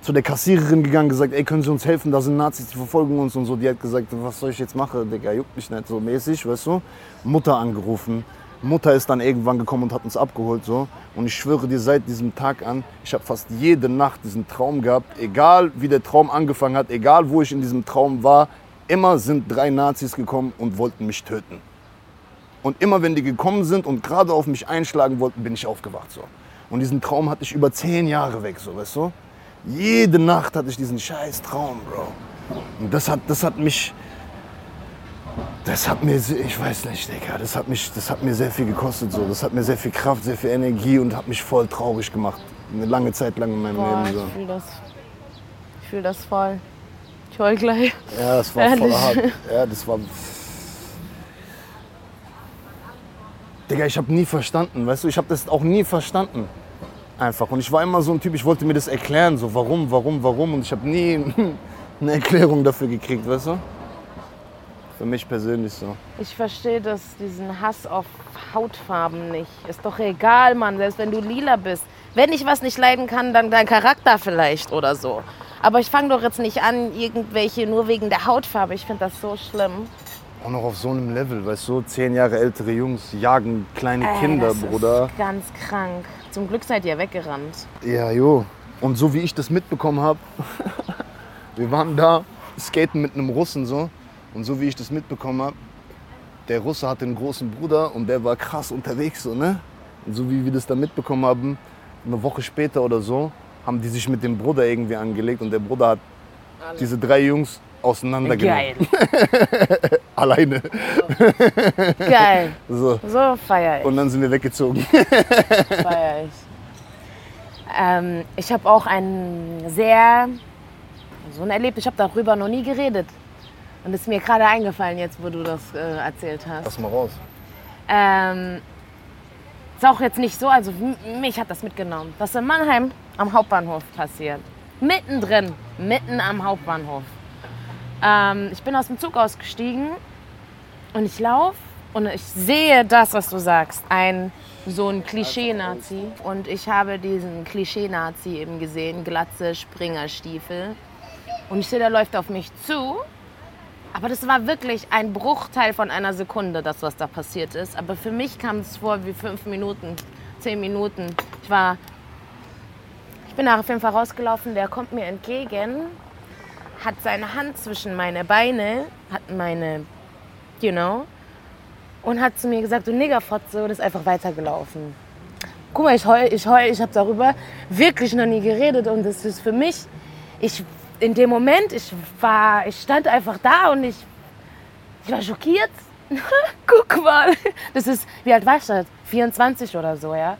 Zu der Kassiererin gegangen, gesagt, ey, können Sie uns helfen, da sind Nazis, die verfolgen uns und so. Die hat gesagt, was soll ich jetzt machen, Digga, juckt mich nicht so mäßig, weißt du? Mutter angerufen. Mutter ist dann irgendwann gekommen und hat uns abgeholt. So. Und ich schwöre dir, seit diesem Tag an, ich habe fast jede Nacht diesen Traum gehabt. Egal wie der Traum angefangen hat, egal wo ich in diesem Traum war, immer sind drei Nazis gekommen und wollten mich töten. Und immer wenn die gekommen sind und gerade auf mich einschlagen wollten, bin ich aufgewacht. So. Und diesen Traum hatte ich über zehn Jahre weg, so, weißt du? Jede Nacht hatte ich diesen scheiß Traum, Bro. Und das hat, das hat mich, das hat mir, ich weiß nicht, Digga, das hat, mich, das hat mir sehr viel gekostet. So. Das hat mir sehr viel Kraft, sehr viel Energie und hat mich voll traurig gemacht. Eine lange Zeit lang in meinem Boah, Leben. ich So. fühle das. Ich fühle das voll. Ich heul gleich. Ja, das war voll Ehrlich? hart. Ja, das war. Digga, ich habe nie verstanden, weißt du, ich habe das auch nie verstanden. Einfach. Und ich war immer so ein Typ, ich wollte mir das erklären, so warum, warum, warum. Und ich habe nie eine Erklärung dafür gekriegt, weißt du? Für mich persönlich so. Ich verstehe das, diesen Hass auf Hautfarben nicht. Ist doch egal, Mann, selbst wenn du lila bist. Wenn ich was nicht leiden kann, dann dein Charakter vielleicht oder so. Aber ich fange doch jetzt nicht an, irgendwelche nur wegen der Hautfarbe. Ich finde das so schlimm. Auch noch auf so einem Level, weißt du, zehn Jahre ältere Jungs jagen kleine Ey, Kinder, das Bruder. Ist ganz krank. Zum Glück seid ihr weggerannt. Ja, jo. Und so wie ich das mitbekommen habe, wir waren da, skaten mit einem Russen so. Und so wie ich das mitbekommen habe, der Russe hatte einen großen Bruder und der war krass unterwegs so, ne? Und so wie wir das da mitbekommen haben, eine Woche später oder so, haben die sich mit dem Bruder irgendwie angelegt und der Bruder hat diese drei Jungs auseinandergenommen. Geil. Alleine. Geil. So. So feier ich. Und dann sind wir weggezogen. feier ich. Ähm, ich habe auch ein sehr, so ein Erlebnis, ich habe darüber noch nie geredet. Und es ist mir gerade eingefallen jetzt, wo du das äh, erzählt hast. Lass mal raus. Ähm, ist auch jetzt nicht so, also mich hat das mitgenommen. Ist in Mannheim am Hauptbahnhof passiert. Mittendrin, mitten am Hauptbahnhof. Ähm, ich bin aus dem Zug ausgestiegen und ich laufe und ich sehe das, was du sagst. Ein so ein Klischee-Nazi. Und ich habe diesen Klischee-Nazi eben gesehen, Glatze, Springerstiefel. Und ich sehe, der läuft auf mich zu. Aber das war wirklich ein Bruchteil von einer Sekunde, das, was da passiert ist. Aber für mich kam es vor wie fünf Minuten, zehn Minuten. Ich war, ich bin auf jeden Fall rausgelaufen, der kommt mir entgegen, hat seine Hand zwischen meine Beine, hat meine, you know, und hat zu mir gesagt, du Niggerfotze, und ist einfach weitergelaufen. Guck mal, ich heul, ich heul, ich habe darüber wirklich noch nie geredet und das ist für mich, ich, in dem Moment, ich war, ich stand einfach da und ich, ich war schockiert. Guck mal, das ist, wie alt war ich da? 24 oder so, ja.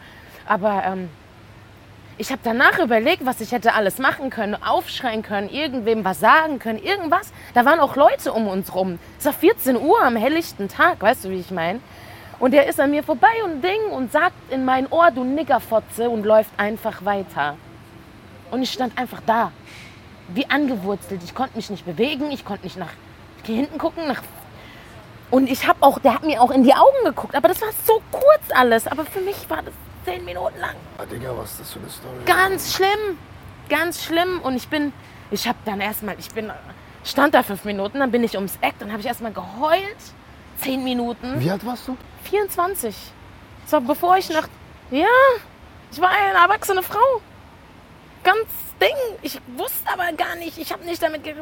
Aber ähm, ich habe danach überlegt, was ich hätte alles machen können, aufschreien können, irgendwem was sagen können, irgendwas. Da waren auch Leute um uns rum. Es war 14 Uhr am helllichten Tag, weißt du, wie ich meine? Und der ist an mir vorbei und Ding und sagt in mein Ohr, du Niggerfotze, und läuft einfach weiter. Und ich stand einfach da, wie angewurzelt. Ich konnte mich nicht bewegen, ich konnte nicht nach hinten gucken, nach und ich habe auch, der hat mir auch in die Augen geguckt, aber das war so kurz alles. Aber für mich war das zehn Minuten lang. Ah, Digga, was ist das für eine Story? Ganz schlimm, ganz schlimm. Und ich bin, ich habe dann erstmal, ich bin, stand da fünf Minuten, dann bin ich ums Eck, dann habe ich erstmal geheult. Zehn Minuten. Wie alt warst du? 24. Das war bevor ich nach, ja, ich war eine erwachsene Frau. Ganz Ding. Ich wusste aber gar nicht, ich habe nicht damit, ge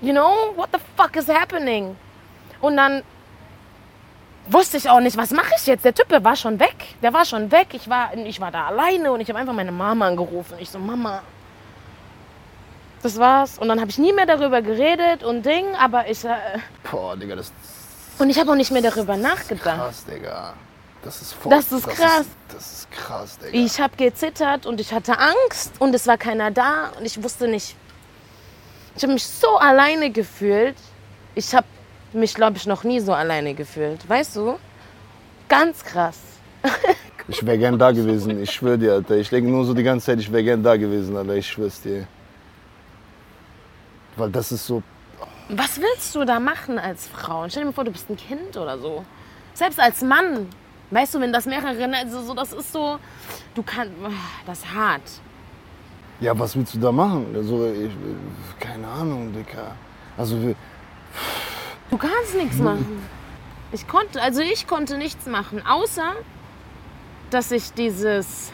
you know, what the fuck is happening? Und dann wusste ich auch nicht, was mache ich jetzt? Der Typ, der war schon weg. Der war schon weg. Ich war, ich war da alleine und ich habe einfach meine Mama angerufen. Ich so, Mama, Das war's. Und dann habe ich nie mehr darüber geredet und Ding, aber ich. Äh, Boah, Digga, das und ich habe auch nicht mehr darüber nachgedacht. krass, Digga. Das ist voll. Das ist krass. Ist, das ist krass, Digga. Ich habe gezittert und ich hatte Angst und es war keiner da und ich wusste nicht. Ich habe mich so alleine gefühlt. Ich habe mich, glaube ich, noch nie so alleine gefühlt. Weißt du? Ganz krass. Ich wäre gern da gewesen, ich schwöre dir, Alter. Ich denke nur so die ganze Zeit, ich wäre gern da gewesen, Alter. Ich schwör's dir. Weil das ist so. Was willst du da machen als Frau? Stell dir mal vor, du bist ein Kind oder so. Selbst als Mann. Weißt du, wenn das mehrere, also so, das ist so, du kannst, das ist hart. Ja, was willst du da machen? Also, ich, keine Ahnung, Dicker. Also, wir- Du kannst nichts machen. Ich konnte, also ich konnte nichts machen, außer, dass ich dieses,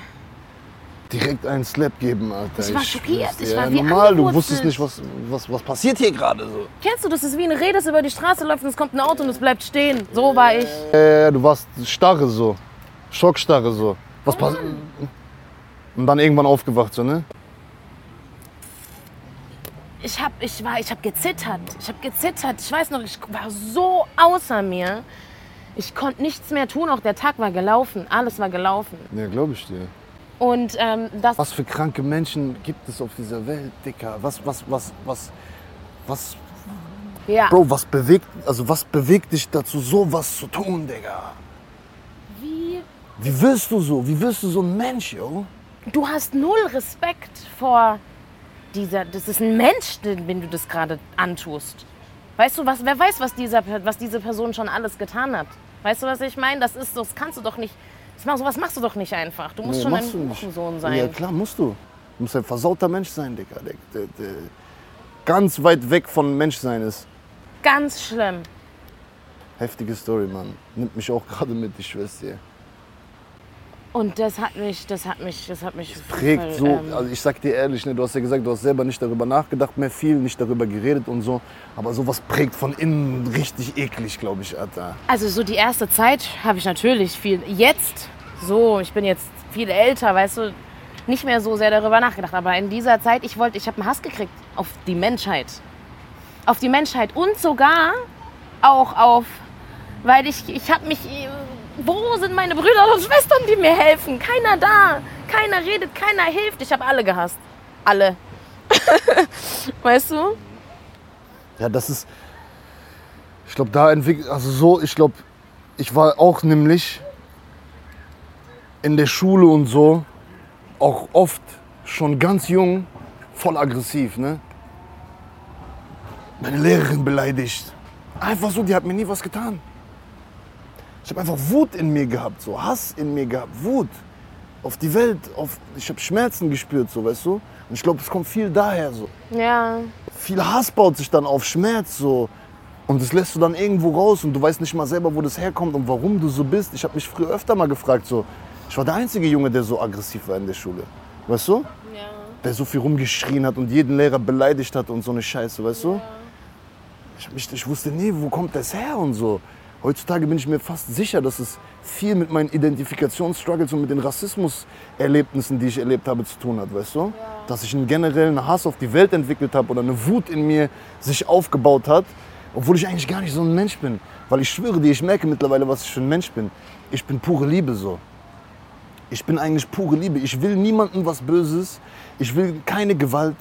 direkt einen Slap geben, Alter. Ich war schockiert, ich war wie normal, du wusstest nicht, was, was, was passiert hier gerade so. kennst du, das ist wie eine Rede, das über die Straße läuft und es kommt ein Auto und es bleibt stehen. So war ich. Äh, du warst starre so. Schockstarre so. Was passiert? Und dann irgendwann aufgewacht, so, ne? Ich hab, ich war, ich hab gezittert. Ich hab gezittert. Ich weiß noch, ich war so außer mir. Ich konnte nichts mehr tun. Auch der Tag war gelaufen. Alles war gelaufen. Ja, glaube ich dir. Und ähm, das, Was für kranke Menschen gibt es auf dieser Welt, Dicker? Was, was, was, was, was, ja. Bro, was bewegt, also was bewegt dich dazu, sowas zu tun, Digga? Wie, Wie willst du so? Wie willst du so ein Mensch, yo? du hast null Respekt vor dieser. Das ist ein Mensch, den, wenn du das gerade antust. Weißt du, was, wer weiß, was, dieser, was diese Person schon alles getan hat? Weißt du, was ich meine? Das ist, das kannst du doch nicht. Mach, sowas machst du doch nicht einfach. Du musst Nee, schon ein nicht. Hurensohn sein. Ja, klar, musst du. Du musst ein versauter Mensch sein, Digga. Der, der, der ganz weit weg von Menschsein ist. Ganz schlimm. Heftige Story, Mann. Nimmt mich auch gerade mit, ich schwör's dir. Und das hat mich, das hat mich, das hat mich Prägt voll, so, ähm, also ich sag dir ehrlich, ne, du hast ja gesagt, du hast selber nicht darüber nachgedacht mehr viel, nicht darüber geredet und so. Aber sowas prägt von innen richtig eklig, glaube ich, Alter. Also so die erste Zeit habe ich natürlich viel. Jetzt so, ich bin jetzt viel älter, weißt du, nicht mehr so sehr darüber nachgedacht. Aber in dieser Zeit, ich wollte, ich habe einen Hass gekriegt auf die Menschheit, auf die Menschheit und sogar auch auf, weil ich, ich habe mich, wo sind meine Brüder und Schwestern, die mir helfen? Keiner da, keiner redet, keiner hilft. Ich habe alle gehasst, alle. weißt du? Ja, das ist. Ich glaube, da entwickelt. Also so, ich glaube, ich war auch nämlich in der Schule und so auch oft schon ganz jung voll aggressiv, ne? Meine Lehrerin beleidigt. Einfach so, die hat mir nie was getan. Ich habe einfach Wut in mir gehabt, so Hass in mir gehabt, Wut auf die Welt, auf ich habe Schmerzen gespürt, so, weißt du? Und ich glaube, es kommt viel daher so Ja, viel Hass baut sich dann auf Schmerz so. Und das lässt du dann irgendwo raus und du weißt nicht mal selber, wo das herkommt und warum du so bist. Ich habe mich früher öfter mal gefragt, so, ich war der einzige Junge, der so aggressiv war in der Schule. Weißt du? ja. Der so viel rumgeschrien hat und jeden Lehrer beleidigt hat und so eine Scheiße, weißt du? Ich, mich, ich wusste nie, wo kommt das her und so. Heutzutage bin ich mir fast sicher, dass es viel mit meinen Identifikationsstruggles und mit den Rassismuserlebnissen, die ich erlebt habe, zu tun hat, weißt du? Dass ich einen generellen Hass auf die Welt entwickelt habe oder eine Wut in mir sich aufgebaut hat, obwohl ich eigentlich gar nicht so ein Mensch bin. Weil ich schwöre dir, ich merke mittlerweile, was ich für ein Mensch bin. Ich bin pure Liebe so. Ich bin eigentlich pure Liebe. Ich will niemandem was Böses. Ich will keine Gewalt.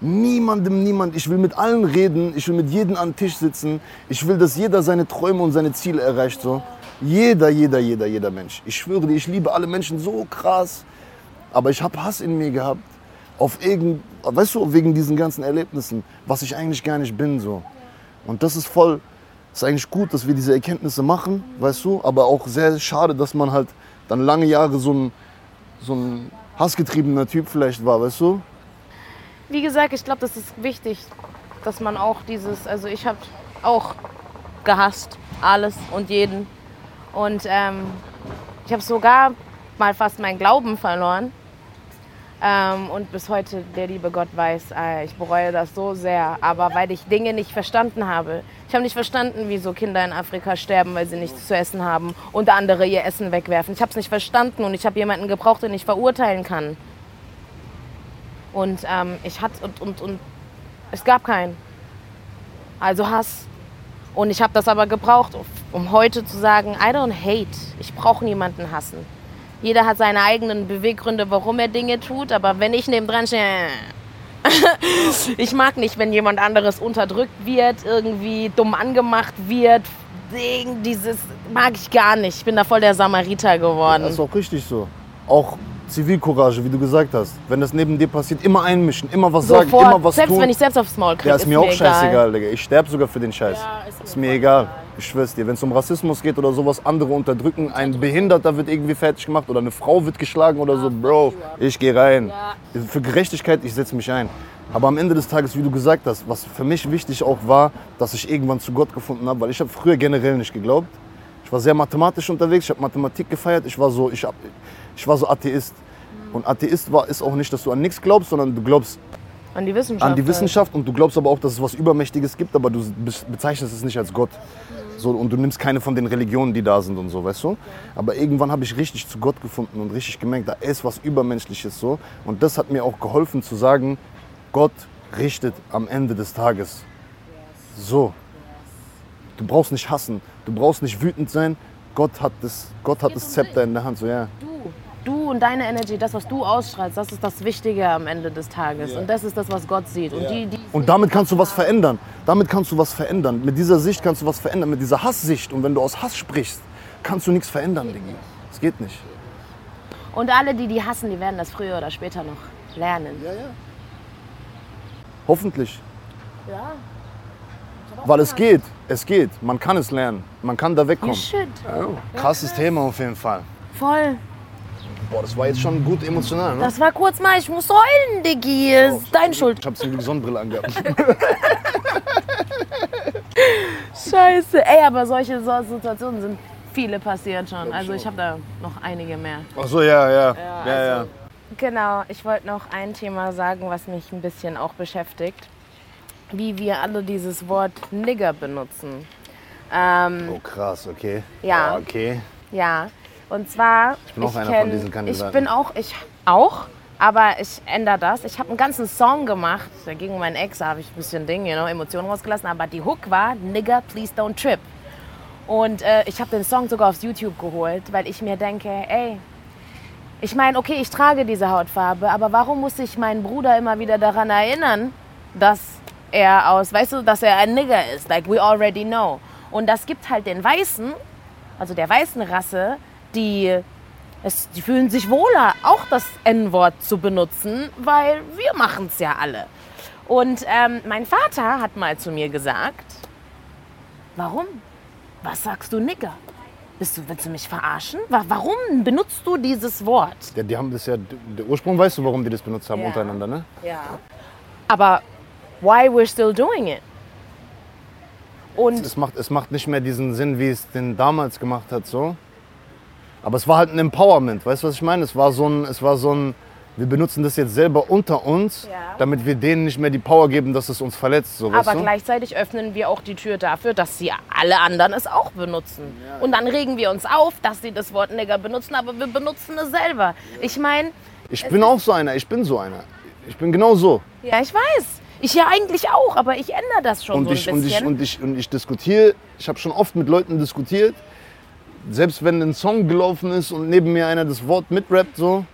Niemandem, niemand. Ich will mit allen reden. Ich will mit jedem an den Tisch sitzen. Ich will, dass jeder seine Träume und seine Ziele erreicht. So. Jeder, jeder, jeder, jeder Mensch. Ich schwöre dir, ich liebe alle Menschen so krass. Aber ich habe Hass in mir gehabt. Auf irgend, weißt du, wegen diesen ganzen Erlebnissen, was ich eigentlich gar nicht bin. So. Und das ist voll, ist eigentlich gut, dass wir diese Erkenntnisse machen, weißt du, aber auch sehr schade, dass man halt dann lange Jahre so ein, so ein hassgetriebener Typ vielleicht war, weißt du? Wie gesagt, ich glaube, das ist wichtig, dass man auch dieses, also ich habe auch gehasst, alles und jeden. Und ähm, ich habe sogar mal fast meinen Glauben verloren. Ähm, und bis heute, der liebe Gott weiß, äh, ich bereue das so sehr. Aber weil ich Dinge nicht verstanden habe. Ich habe nicht verstanden, wieso Kinder in Afrika sterben, weil sie nichts zu essen haben und andere ihr Essen wegwerfen. Ich habe es nicht verstanden und ich habe jemanden gebraucht, den ich verurteilen kann. Und ähm, ich hatte und, und, und es gab keinen. Also Hass. Und ich habe das aber gebraucht, um heute zu sagen, I don't hate. Ich brauche niemanden hassen. Jeder hat seine eigenen Beweggründe, warum er Dinge tut. Aber wenn ich neben dran stehe, ich mag nicht, wenn jemand anderes unterdrückt wird, irgendwie dumm angemacht wird. Dieses mag ich gar nicht. Ich bin da voll der Samariter geworden. Das ist auch richtig so. Auch Zivilcourage, wie du gesagt hast. Wenn das neben dir passiert, immer einmischen, immer was sagen, Sofort, immer was selbst tun. wenn ich selbst aufs Maul kriege, ja, ist, mir auch egal. scheißegal, Digga. Ich sterbe sogar für den Scheiß. Ja, ist mir ist mir egal. Ich schwör's dir, wenn es um Rassismus geht oder sowas, andere unterdrücken, ein Behinderter wird irgendwie fertig gemacht oder eine Frau wird geschlagen oder so, Bro, ich gehe rein. Für Gerechtigkeit, ich setze mich ein. Aber am Ende des Tages, wie du gesagt hast, was für mich wichtig auch war, dass ich irgendwann zu Gott gefunden habe, weil ich habe früher generell nicht geglaubt. Ich war sehr mathematisch unterwegs, ich habe Mathematik gefeiert, ich war so, ich, hab, ich war so Atheist. Und Atheist war, ist auch nicht, dass du an nichts glaubst, sondern du glaubst An die Wissenschaft. an die halt. Wissenschaft und du glaubst aber auch, dass es was Übermächtiges gibt, aber du be- bezeichnest es nicht als Gott. So, und du nimmst keine von den Religionen, die da sind und so, weißt du? Aber irgendwann habe ich richtig zu Gott gefunden und richtig gemerkt, da ist was Übermenschliches so. Und das hat mir auch geholfen zu sagen, Gott richtet am Ende des Tages. So. Du brauchst nicht hassen, du brauchst nicht wütend sein. Gott hat das, Gott hat das Zepter in der Hand, so ja. Du. Du und deine Energy, das, was du ausstrahlst, das ist das Wichtige am Ende des Tages. Und das ist das, was Gott sieht. Und die, die Und damit kannst du was verändern. Damit kannst du was verändern. Mit dieser Sicht kannst du was verändern. Mit dieser Hasssicht. Und wenn du aus Hass sprichst, kannst du nichts verändern, Diggi. Das geht nicht. Und alle, die die hassen, die werden das früher oder später noch lernen. Hoffentlich. Ja. Weil es geht. Es geht. Man kann es lernen. Man kann da You wegkommen. should. Krasses Thema auf jeden Fall. Voll. Boah, das war jetzt schon gut emotional, ne? Das war kurz mal, ich muss heulen, Diggi. Ist deine Schuld. Ich hab zum Glück Sonnenbrille angehabt. Scheiße. Ey, aber solche so Situationen sind viele passiert schon. Also ich habe da noch einige mehr. Ach so, ja, ja. Ja, ja. Genau, ich wollte noch ein Thema sagen, was mich ein bisschen auch beschäftigt. Wie wir alle dieses Wort Nigger benutzen. Ähm, Oh, krass, okay. Ja. Ah, Okay. ja, und zwar. Ich bin auch einer kenn- von diesen Kandidaten. Ich bin auch, ich auch, aber ich ändere das. Ich habe einen ganzen Song gemacht, gegen meinen Ex habe ich ein bisschen Ding, you know, Emotionen rausgelassen, aber die Hook war Nigger, please don't trip. Und äh, ich habe den Song sogar aufs YouTube geholt, weil ich mir denke, ey, ich meine, okay, ich trage diese Hautfarbe, aber warum muss ich meinen Bruder immer wieder daran erinnern, dass er aus, weißt du, dass er ein Nigger ist, like we already know. Und das gibt halt den Weißen, also der weißen Rasse, die, es, die fühlen sich wohler, auch das N-Wort zu benutzen, weil wir machen es ja alle. Und ähm, mein Vater hat mal zu mir gesagt, warum? Was sagst du Nigger? Bist du, willst du mich verarschen? Wa- Warum benutzt du dieses Wort? Ja, die haben das ja, der Ursprung weißt du, warum die das benutzt haben Ja. untereinander, ne? Ja. Aber why we're still doing it? Und Es macht, es macht nicht mehr diesen Sinn, wie es den damals gemacht hat, so. Aber es war halt ein Empowerment, weißt du, was ich meine? Es war so ein, es war so ein, wir benutzen das jetzt selber unter uns, Ja. damit wir denen nicht mehr die Power geben, dass es uns verletzt, so, aber gleichzeitig öffnen wir auch die Tür dafür, dass sie alle anderen es auch benutzen. Und dann regen wir uns auf, dass sie das Wort Nigger benutzen, aber wir benutzen es selber. Ich meine, Ich bin auch so einer, ich bin so einer. Ich bin genau so. ja, ich weiß. Ich ja eigentlich auch, aber ich ändere das schon Und so ein ich, und ich, bisschen. und ich, und ich diskutiere, ich habe schon oft mit Leuten diskutiert, selbst wenn ein Song gelaufen ist und neben mir einer das Wort mitrappt, so,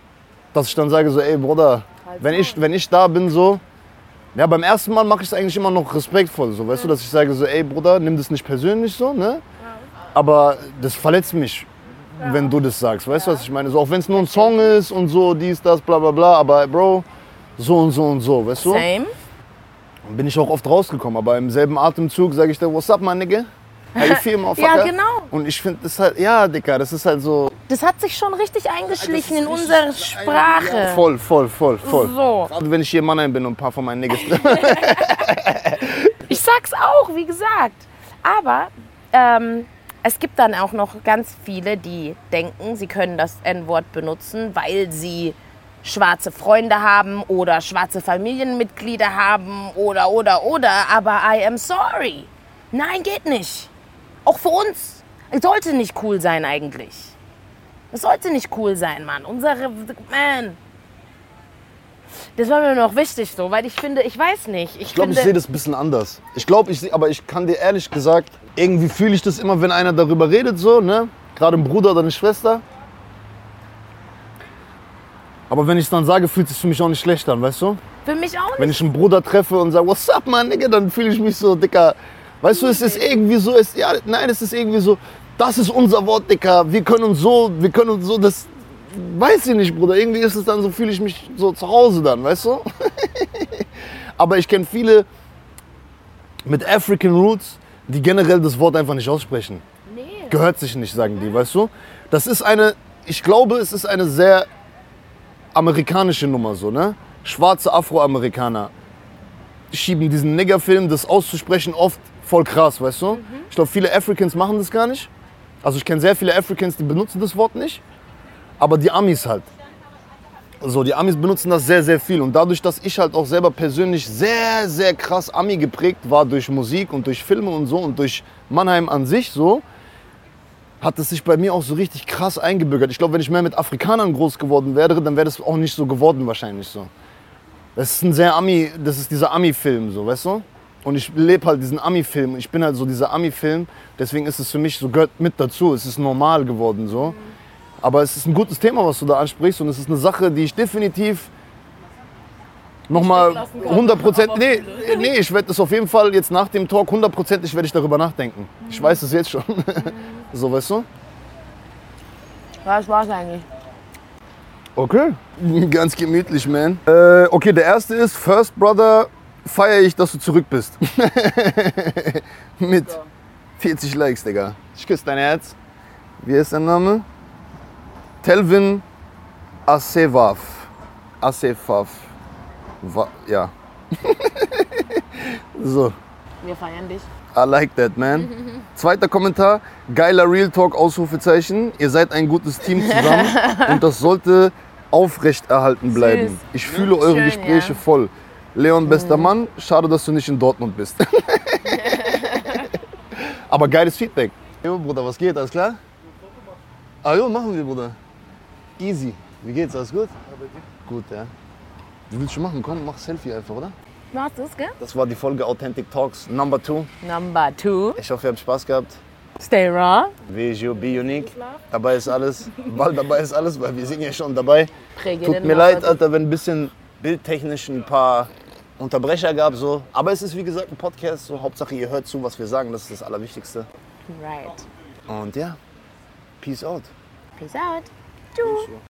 dass ich dann sage so, ey Bruder, wenn ich, wenn ich da bin, so, ja, beim ersten Mal mache ich es eigentlich immer noch respektvoll, so, weißt du, dass ich sage so, ey Bruder, nimm das nicht persönlich so, ne? Aber das verletzt mich, wenn du das sagst, weißt du, was ich meine? So, auch wenn es nur ein Song ist und so, dies, das, bla bla bla, aber Bro, so und so und so, weißt du? Same. Bin ich auch oft rausgekommen, aber im selben Atemzug sage ich da, what's up, my nigga? You feel, motherfucker? Ja, genau. Und ich finde das halt, ja, Dicker, das ist halt so Das hat sich schon richtig eingeschlichen in unsere Sprache. voll, voll, voll, voll. So. Gerade wenn ich hier Mannheim bin und ein paar von meinen Niggas. Ich sag's auch, wie gesagt. Aber ähm, es gibt dann auch noch ganz viele, die denken, sie können das N-Wort benutzen, weil sie schwarze Freunde haben oder schwarze Familienmitglieder haben oder, oder, oder. Aber I am sorry. Nein, geht nicht. Auch für uns. Es sollte nicht cool sein eigentlich. Es sollte nicht cool sein, Mann. Unsere, man. Das war mir noch wichtig so, weil ich finde, ich weiß nicht. Ich, Ich glaube, ich sehe das ein bisschen anders. Ich glaube, ich sehe, aber ich kann dir ehrlich gesagt, irgendwie fühle ich das immer, wenn einer darüber redet, so, ne? Gerade ein Bruder oder eine Schwester. Aber wenn ich es dann sage, fühlt es sich für mich auch nicht schlecht an, weißt du? für mich auch nicht. Wenn ich einen Bruder treffe und sage, what's up, man, Nigga, dann fühle ich mich so, Dicker. Weißt du, es ist irgendwie so, es, ja, nein, es ist irgendwie so, das ist unser Wort, Dicker. Wir können uns so, wir können uns so, das, weiß ich nicht, Bruder. Irgendwie ist es dann so, fühle ich mich so zu Hause dann, weißt du? Aber ich kenne viele mit African Roots, die generell das Wort einfach nicht aussprechen. Nee. Gehört sich nicht, sagen die, weißt du? Das ist eine, ich glaube, es ist eine sehr amerikanische Nummer so, ne? Schwarze Afroamerikaner schieben diesen Niggerfilm, das auszusprechen, oft voll krass, weißt du? Ich glaube, viele Africans machen das gar nicht. Also ich kenne sehr viele Africans, die benutzen das Wort nicht. Aber die Amis halt. So, die Amis benutzen das sehr, sehr viel. Und dadurch, dass ich halt auch selber persönlich sehr, sehr krass Ami geprägt war durch Musik und durch Filme und so und durch Mannheim an sich so, hat es sich bei mir auch so richtig krass eingebürgert. Ich glaube, wenn ich mehr mit Afrikanern groß geworden wäre, dann wäre das auch nicht so geworden wahrscheinlich so. Das ist ein sehr Ami, das ist dieser Ami-Film so, weißt du? Und ich lebe halt diesen Ami-Film. Ich bin halt so dieser Ami-Film. Deswegen ist es für mich so gehört mit dazu. Es ist normal geworden so. Aber es ist ein gutes Thema, was du da ansprichst. Und es ist eine Sache, die ich definitiv nochmal weglassen kann, 100 Prozent. Nee, nee, ich werde das auf jeden Fall jetzt nach dem Talk hundertprozentig werde ich darüber nachdenken. Ich weiß es jetzt schon. so, weißt du? Was war's eigentlich? Okay. Ganz gemütlich, man. Äh, okay, der erste ist, First Brother, feiere ich, dass du zurück bist. Mit 40 Likes, Digga. Ich küsse dein Herz. Wie ist dein Name? Telvin Asevaf. Asefaf. Wa ja. so. Wir feiern dich. I like that, man. Zweiter Kommentar. Geiler Real Talk, Ausrufezeichen. Ihr seid ein gutes Team zusammen und das sollte aufrechterhalten bleiben. Süß. Ich fühle eure Schön, Gespräche ja. voll. Leon, bester Mann. Schade, dass du nicht in Dortmund bist. Aber geiles Feedback. Jo, Bruder, was geht? Alles klar? Ah, jo, machen wir, Bruder. Easy. Wie geht's? Alles gut? Gut, ja. Wie willst du machen? Komm, mach Selfie einfach, oder? Machst du's, gell? Das war die Folge Authentic Talks Number 2. Number two. Ich hoffe, ihr habt Spaß gehabt. Stay raw. Vegio, be unique. Dabei ist alles. Bald dabei ist alles, weil wir sind ja schon dabei. Tut mir leid, Alter, wenn ein bisschen bildtechnisch ein paar Unterbrecher gab. So. Aber es ist wie gesagt ein Podcast. So. Hauptsache, ihr hört zu, was wir sagen. Das ist das Allerwichtigste. Right. Und ja, peace out. Peace out. Tschüss.